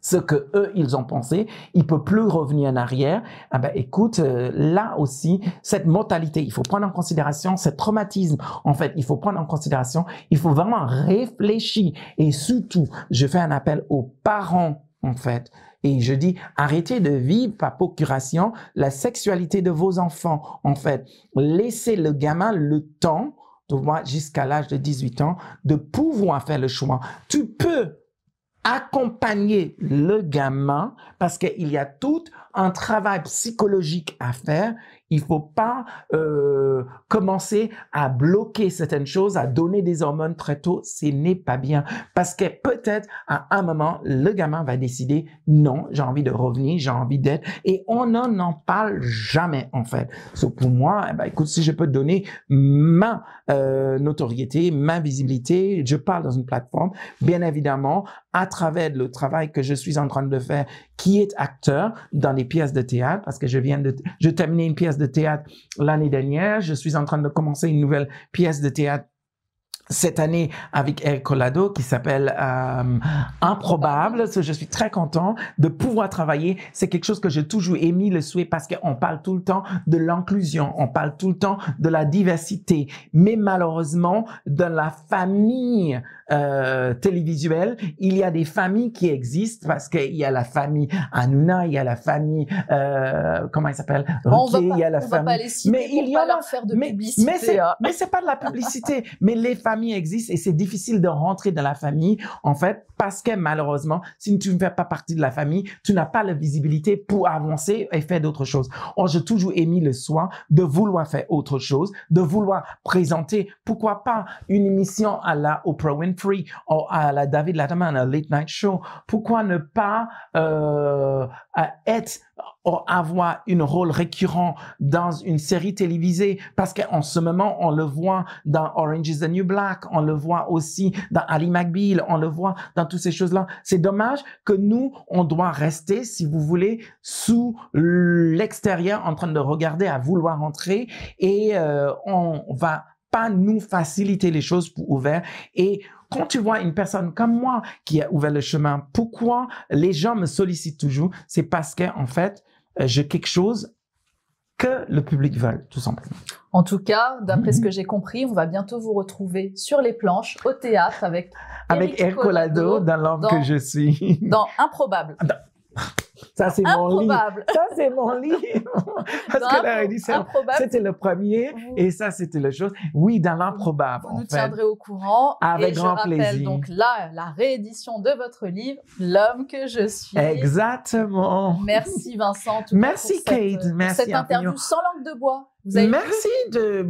ce que eux ils ont pensé, il peut plus revenir en arrière. Ah ben écoute, euh, là aussi cette mortalité, il faut prendre en considération ce traumatisme. En fait, il faut prendre en considération, il faut vraiment réfléchir et surtout, je fais un appel aux parents en fait. Et je dis, arrêtez de vivre par procuration la sexualité de vos enfants. En fait, laissez le gamin le temps, tu vois, jusqu'à l'âge de 18 ans, de pouvoir faire le choix. Tu peux accompagner le gamin parce qu'il y a tout un travail psychologique à faire il faut pas euh, commencer à bloquer certaines choses, à donner des hormones très tôt. Ce n'est pas bien parce que peut-être à un moment le gamin va décider non, j'ai envie de revenir, j'ai envie d'être et on n'en en parle jamais en fait. So, pour moi, eh ben, écoute, si je peux donner ma euh, notoriété, ma visibilité, je parle dans une plateforme, bien évidemment à travers le travail que je suis en train de faire, qui est acteur dans les pièces de théâtre, parce que je viens de, je terminer une pièce de théâtre l'année dernière. Je suis en train de commencer une nouvelle pièce de théâtre cette année avec Eric Colado qui s'appelle euh, Improbable. Je suis très content de pouvoir travailler. C'est quelque chose que j'ai toujours émis le souhait parce qu'on parle tout le temps de l'inclusion, on parle tout le temps de la diversité. Mais malheureusement, dans la famille euh, télévisuelle, il y a des familles qui existent parce qu'il y a la famille Hanouna, il y a la famille, euh, comment il s'appelle? Il y a la famille. Va pas les citer mais il y a leur faire de mais, publicité. Mais c'est, hein. mais c'est pas de la publicité. mais les familles famille existe et c'est difficile de rentrer dans la famille, en fait, parce que malheureusement, si tu ne fais pas partie de la famille, tu n'as pas la visibilité pour avancer et faire d'autres choses. Or, j'ai toujours émis le soin de vouloir faire autre chose, de vouloir présenter, pourquoi pas, une émission à la Oprah Winfrey ou à la David Letterman, un late night show. Pourquoi ne pas euh, être avoir un rôle récurrent dans une série télévisée? Parce qu'en ce moment, on le voit dans Orange is the New Black, on le voit aussi dans Ali McBeal, on le voit dans toutes ces choses-là. C'est dommage que nous, on doit rester, si vous voulez, sous l'extérieur en train de regarder à vouloir entrer et euh, on va pas nous faciliter les choses pour ouvrir et quand tu vois une personne comme moi qui a ouvert le chemin, pourquoi les gens me sollicitent toujours? C'est parce que en fait, euh, j'ai quelque chose que le public veut, tout simplement. En tout cas, d'après ce mhm. que j'ai compris, on va bientôt vous retrouver sur les planches, au théâtre, avec avec Ercolado dans l'homme que je suis. Dans Improbable. Ça, c'est mon livre. Ça, c'est mon livre. Parce que la réédition, c'était le premier et ça, c'était le chose. Oui, dans l'improbable. Vous nous tiendrez au courant. Avec et grand je plaisir. donc là, la réédition de votre livre, L'homme que je suis. Exactement. Merci Vincent. Merci Kate. Cette, Merci cette interview sans langue de bois. Vous avez Merci de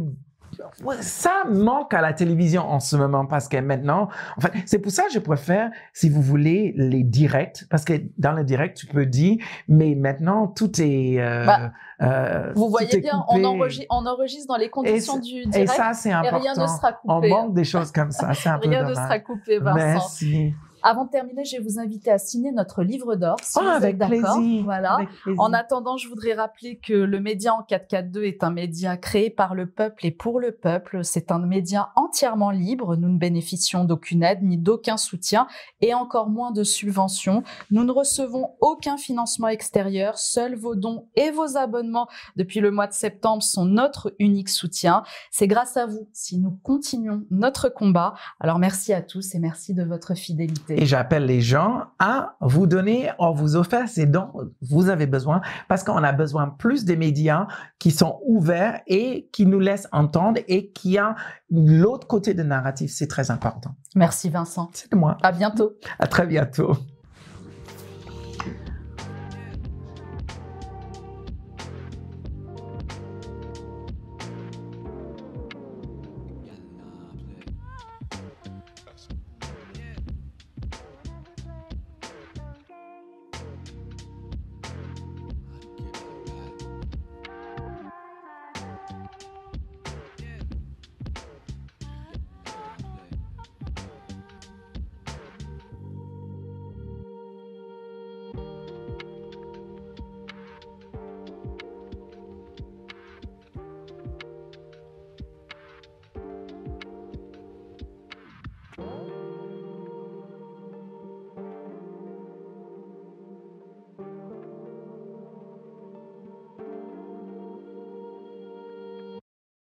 ça manque à la télévision en ce moment parce que maintenant, en fait, c'est pour ça que je préfère, si vous voulez, les directs parce que dans le direct, tu peux dire, mais maintenant tout est. Euh, bah, euh, vous voyez bien, on enregistre, on enregistre, dans les conditions du direct. Et ça, c'est important. Et rien ne sera coupé. On manque des choses comme ça. C'est un peu Rien ne sera coupé, Vincent. Merci. Avant de terminer, je vais vous inviter à signer notre livre d'or, si oh, vous avec êtes d'accord. Voilà. En attendant, je voudrais rappeler que le média en 442 est un média créé par le peuple et pour le peuple. C'est un média entièrement libre. Nous ne bénéficions d'aucune aide ni d'aucun soutien et encore moins de subventions. Nous ne recevons aucun financement extérieur. Seuls vos dons et vos abonnements depuis le mois de septembre sont notre unique soutien. C'est grâce à vous si nous continuons notre combat. Alors merci à tous et merci de votre fidélité. Et j'appelle les gens à vous donner, à vous offrir ces dons vous avez besoin parce qu'on a besoin plus des médias qui sont ouverts et qui nous laissent entendre et qui a l'autre côté de narratif. C'est très important. Merci Vincent. C'est moi. À bientôt. À très bientôt.